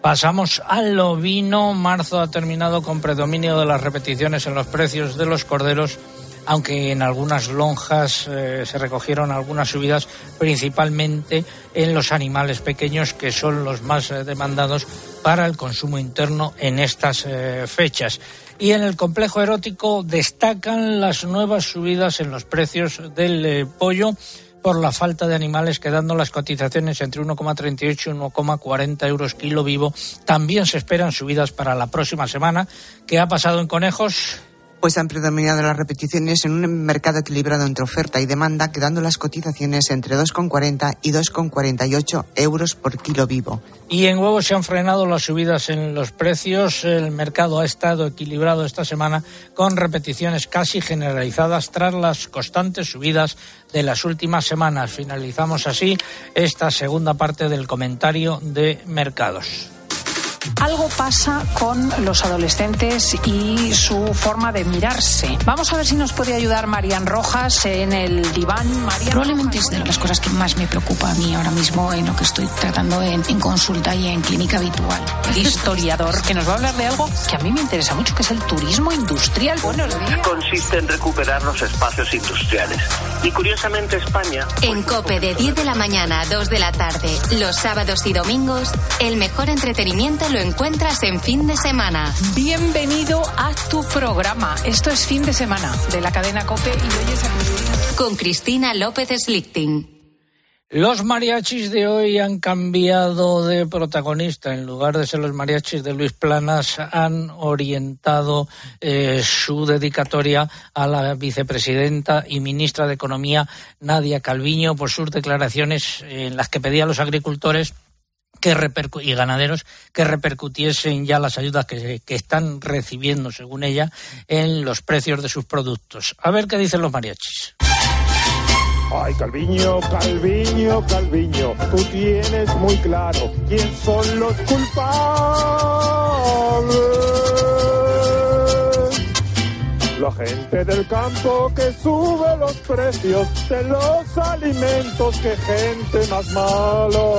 Pasamos al ovino. Marzo ha terminado con predominio de las repeticiones en los precios de los corderos aunque en algunas lonjas eh, se recogieron algunas subidas, principalmente en los animales pequeños, que son los más eh, demandados para el consumo interno en estas eh, fechas. Y en el complejo erótico destacan las nuevas subidas en los precios del pollo por la falta de animales, quedando las cotizaciones entre 1,38 y 1,40 euros kilo vivo. También se esperan subidas para la próxima semana. ¿Qué ha pasado en conejos? Pues han predominado las repeticiones en un mercado equilibrado entre oferta y demanda, quedando las cotizaciones entre 2,40 y 2,48 euros por kilo vivo. Y en huevos se han frenado las subidas en los precios. El mercado ha estado equilibrado esta semana con repeticiones casi generalizadas tras las constantes subidas de las últimas semanas. Finalizamos así esta segunda parte del comentario de mercados. Algo pasa con los adolescentes y su forma de mirarse. Vamos a ver si nos puede ayudar Marian Rojas en el diván. Marian Probablemente es de las cosas que más me preocupa a mí ahora mismo en lo que estoy tratando en, en consulta y en clínica habitual. Historiador que nos va a hablar de algo que a mí me interesa mucho, que es el turismo industrial. Buenos días. Consiste en recuperar los espacios industriales. Y curiosamente España... En COPE de 10 de la mañana a 2 de la tarde, los sábados y domingos, el mejor entretenimiento lo encuentras en fin de semana. Bienvenido a tu programa. Esto es fin de semana de la cadena COPE y hoy es a Con Cristina López Slichting. Los mariachis de hoy han cambiado de protagonista. En lugar de ser los mariachis de Luis Planas, han orientado eh, su dedicatoria a la vicepresidenta y ministra de Economía, Nadia Calviño, por sus declaraciones en las que pedía a los agricultores que repercu- y ganaderos que repercutiesen ya las ayudas que, que están recibiendo, según ella, en los precios de sus productos. A ver qué dicen los mariachis. Ay, Calviño, Calviño, Calviño, tú tienes muy claro quién son los culpables. La gente del campo que sube los precios de los alimentos, que gente más malo.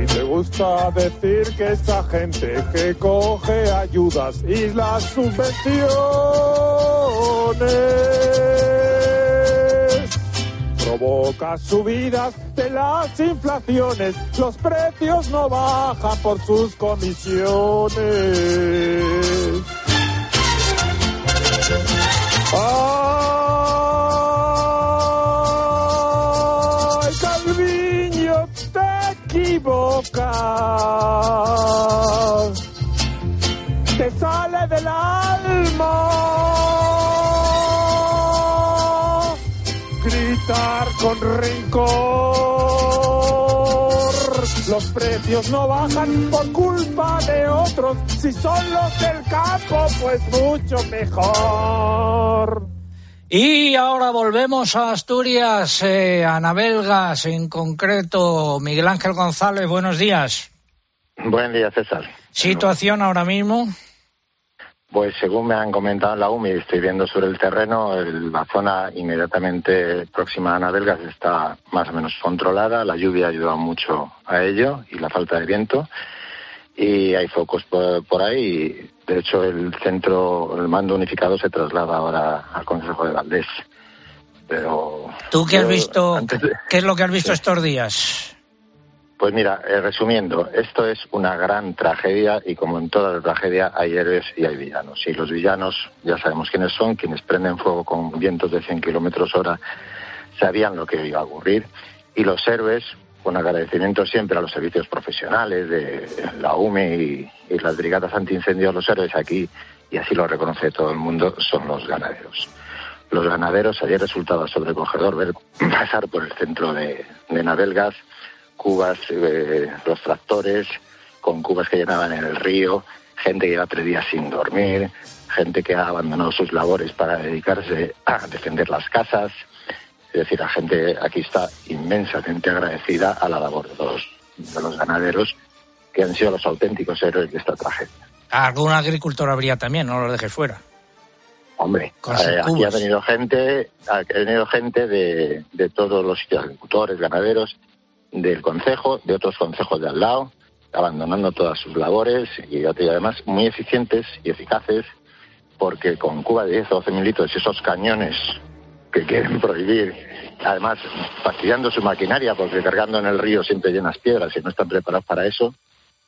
Y te gusta decir que esa gente que coge ayudas y las subvenciones provoca subidas de las inflaciones, los precios no bajan por sus comisiones. Precios no bajan por culpa de otros. Si son los del campo, pues mucho mejor. Y ahora volvemos a Asturias, eh, a Navelgas en concreto. Miguel Ángel González, buenos días. Buen día, César. Situación ahora mismo. Pues según me han comentado en la UMI, estoy viendo sobre el terreno, el- la zona inmediatamente próxima a Navelgas está más o menos controlada, la lluvia ha ayudado mucho a ello y la falta de viento y hay focos por, por ahí. De hecho, el centro, el mando unificado se traslada ahora al Consejo de Valdés. Pero ¿Tú qué has yo, visto? de- ¿Qué es lo que has visto estos días? Pues mira, eh, resumiendo, esto es una gran tragedia y como en toda la tragedia hay héroes y hay villanos. Y los villanos ya sabemos quiénes son, quienes prenden fuego con vientos de 100 kilómetros hora, sabían lo que iba a ocurrir. Y los héroes, con agradecimiento siempre a los servicios profesionales de la UME y, las brigadas antiincendios, los héroes aquí, y así lo reconoce todo el mundo, son los ganaderos. Los ganaderos, ayer resultaba sobrecogedor ver <laughs> pasar por el centro de, de Navelgas cubas, eh, los tractores con cubas que llenaban en el río, gente que lleva tres días sin dormir, gente que ha abandonado sus labores para dedicarse a defender las casas. Es decir, la gente aquí está inmensamente agradecida a la labor de los, de los ganaderos, que han sido los auténticos héroes de esta tragedia. Algún agricultor habría también, no lo dejes fuera. Hombre, eh, aquí ha venido gente, ha venido gente de, de todos los sitios, agricultores, ganaderos, del concejo, de otros concejos de al lado, abandonando todas sus labores y además muy eficientes y eficaces porque con Cuba de 10 o 12 mil litros y esos cañones que quieren prohibir, además fastidiando su maquinaria porque cargando en el río siempre llenas piedras y no están preparados para eso,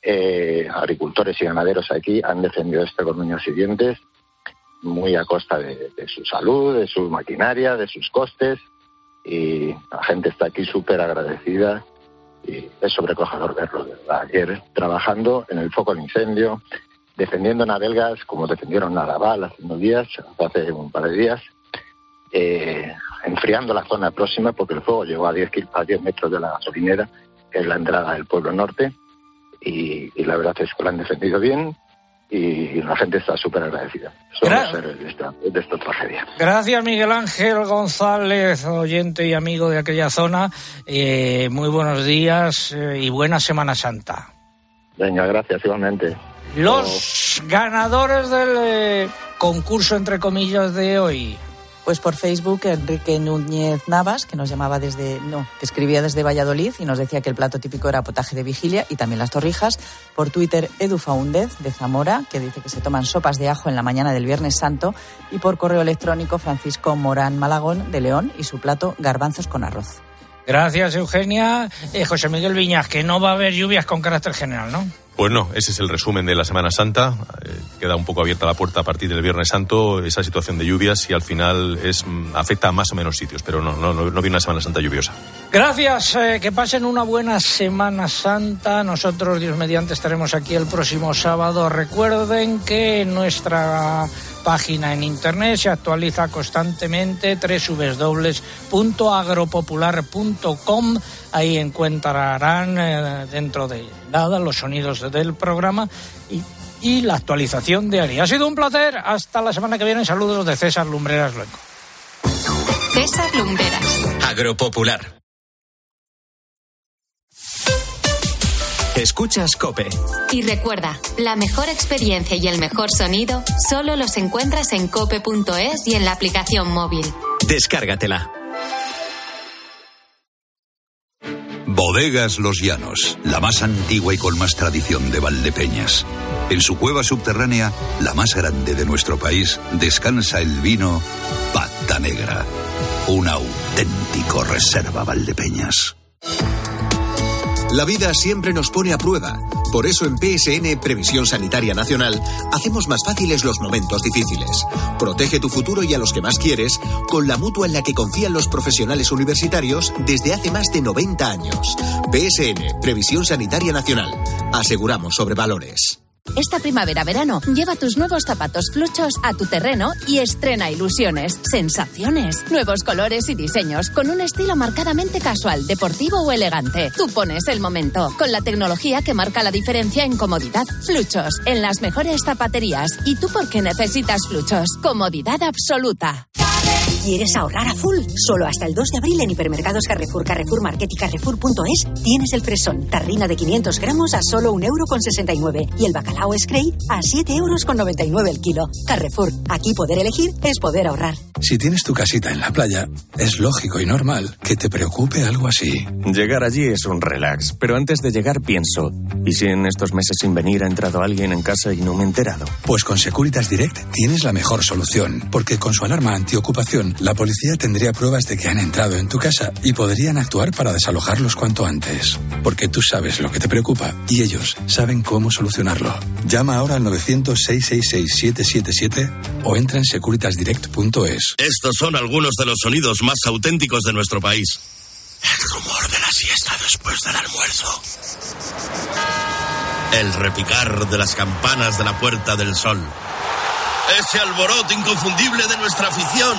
eh, agricultores y ganaderos aquí han defendido esto con uñas y dientes, muy a costa de, de su salud, de su maquinaria, de sus costes y la gente está aquí súper agradecida y es sobrecogedor verlo, de. Ayer trabajando en el foco del incendio, defendiendo navelgas como defendieron a Laval hace unos días, hace un par de días, eh, enfriando la zona próxima porque el fuego llegó a 10, a 10 metros de la gasolinera, que es la entrada del pueblo norte, y, y la verdad es que lo han defendido bien y la gente está súper agradecida. Son los héroes de esta, de esta tragedia. Gracias, Miguel Ángel González, oyente y amigo de aquella zona. Eh, muy buenos días eh, y buena Semana Santa. Venga, gracias igualmente. Los ganadores del eh, concurso, entre comillas, de hoy. Pues por Facebook, Enrique Núñez Navas, que nos llamaba desde, no, que escribía desde Valladolid y nos decía que el plato típico era potaje de vigilia y también las torrijas. Por Twitter, Edu Faúndez, de Zamora, que dice que se toman sopas de ajo en la mañana del Viernes Santo. Y por correo electrónico, Francisco Morán Malagón, de León, y su plato, garbanzos con arroz. Gracias, Eugenia. Eh, José Miguel Viñas, que no va a haber lluvias con carácter general, ¿no? Pues no, ese es el resumen de la Semana Santa. Eh, queda un poco abierta la puerta a partir del Viernes Santo, esa situación de lluvias y al final es mm, afecta a más o menos sitios, pero no, no, no, no viene una Semana Santa lluviosa. Gracias, eh, que pasen una buena Semana Santa. Nosotros, Dios mediante, estaremos aquí el próximo sábado. Recuerden que nuestra página en internet se actualiza constantemente www.agropopular.com ahí encontrarán eh, dentro de nada los sonidos del programa y, y la actualización diaria. Ha sido un placer. Hasta la semana que viene. Saludos de César Lumbreras Luengo. César Lumbreras. Agropopular. Escuchas Cope. Y recuerda, la mejor experiencia y el mejor sonido solo los encuentras en cope.es y en la aplicación móvil. Descárgatela. Bodegas Los Llanos, la más antigua y con más tradición de Valdepeñas. En su cueva subterránea, la más grande de nuestro país, descansa el vino Pata Negra, un auténtico reserva Valdepeñas. La vida siempre nos pone a prueba. Por eso en PSN Previsión Sanitaria Nacional hacemos más fáciles los momentos difíciles. Protege tu futuro y a los que más quieres con la mutua en la que confían los profesionales universitarios desde hace más de 90 años. PSN Previsión Sanitaria Nacional. Aseguramos sobre valores. Esta primavera-verano, lleva tus nuevos zapatos fluchos a tu terreno y estrena ilusiones, sensaciones, nuevos colores y diseños con un estilo marcadamente casual, deportivo o elegante. Tú pones el momento con la tecnología que marca la diferencia en comodidad. Fluchos, en las mejores zapaterías. ¿Y tú por qué necesitas fluchos? Comodidad absoluta. ¿Quieres ahorrar a full? Solo hasta el 2 de abril en hipermercados Carrefour, Carrefour Market y Carrefour.es tienes el fresón, tarrina de 500 gramos a solo 1,69€ y el bacalao Scray a 7,99€ el kilo. Carrefour, aquí poder elegir es poder ahorrar. Si tienes tu casita en la playa, es lógico y normal que te preocupe algo así. Llegar allí es un relax, pero antes de llegar pienso, ¿y si en estos meses sin venir ha entrado alguien en casa y no me he enterado? Pues con Securitas Direct tienes la mejor solución, porque con su alarma antiocupación, la policía tendría pruebas de que han entrado en tu casa y podrían actuar para desalojarlos cuanto antes. Porque tú sabes lo que te preocupa y ellos saben cómo solucionarlo. Llama ahora al 900-666-777 o entra en securitasdirect.es. Estos son algunos de los sonidos más auténticos de nuestro país. El rumor de la siesta después del almuerzo. El repicar de las campanas de la Puerta del Sol. Ese alboroto inconfundible de nuestra afición.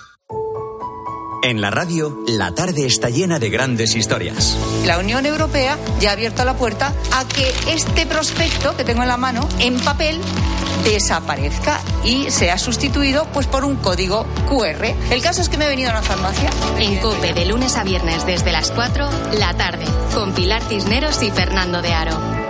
En la radio, la tarde está llena de grandes historias. La Unión Europea ya ha abierto la puerta a que este prospecto que tengo en la mano, en papel, desaparezca y sea sustituido pues por un código QR. El caso es que me he venido a la farmacia. En COPE, de lunes a viernes desde las 4, la tarde, con Pilar Cisneros y Fernando de Aro.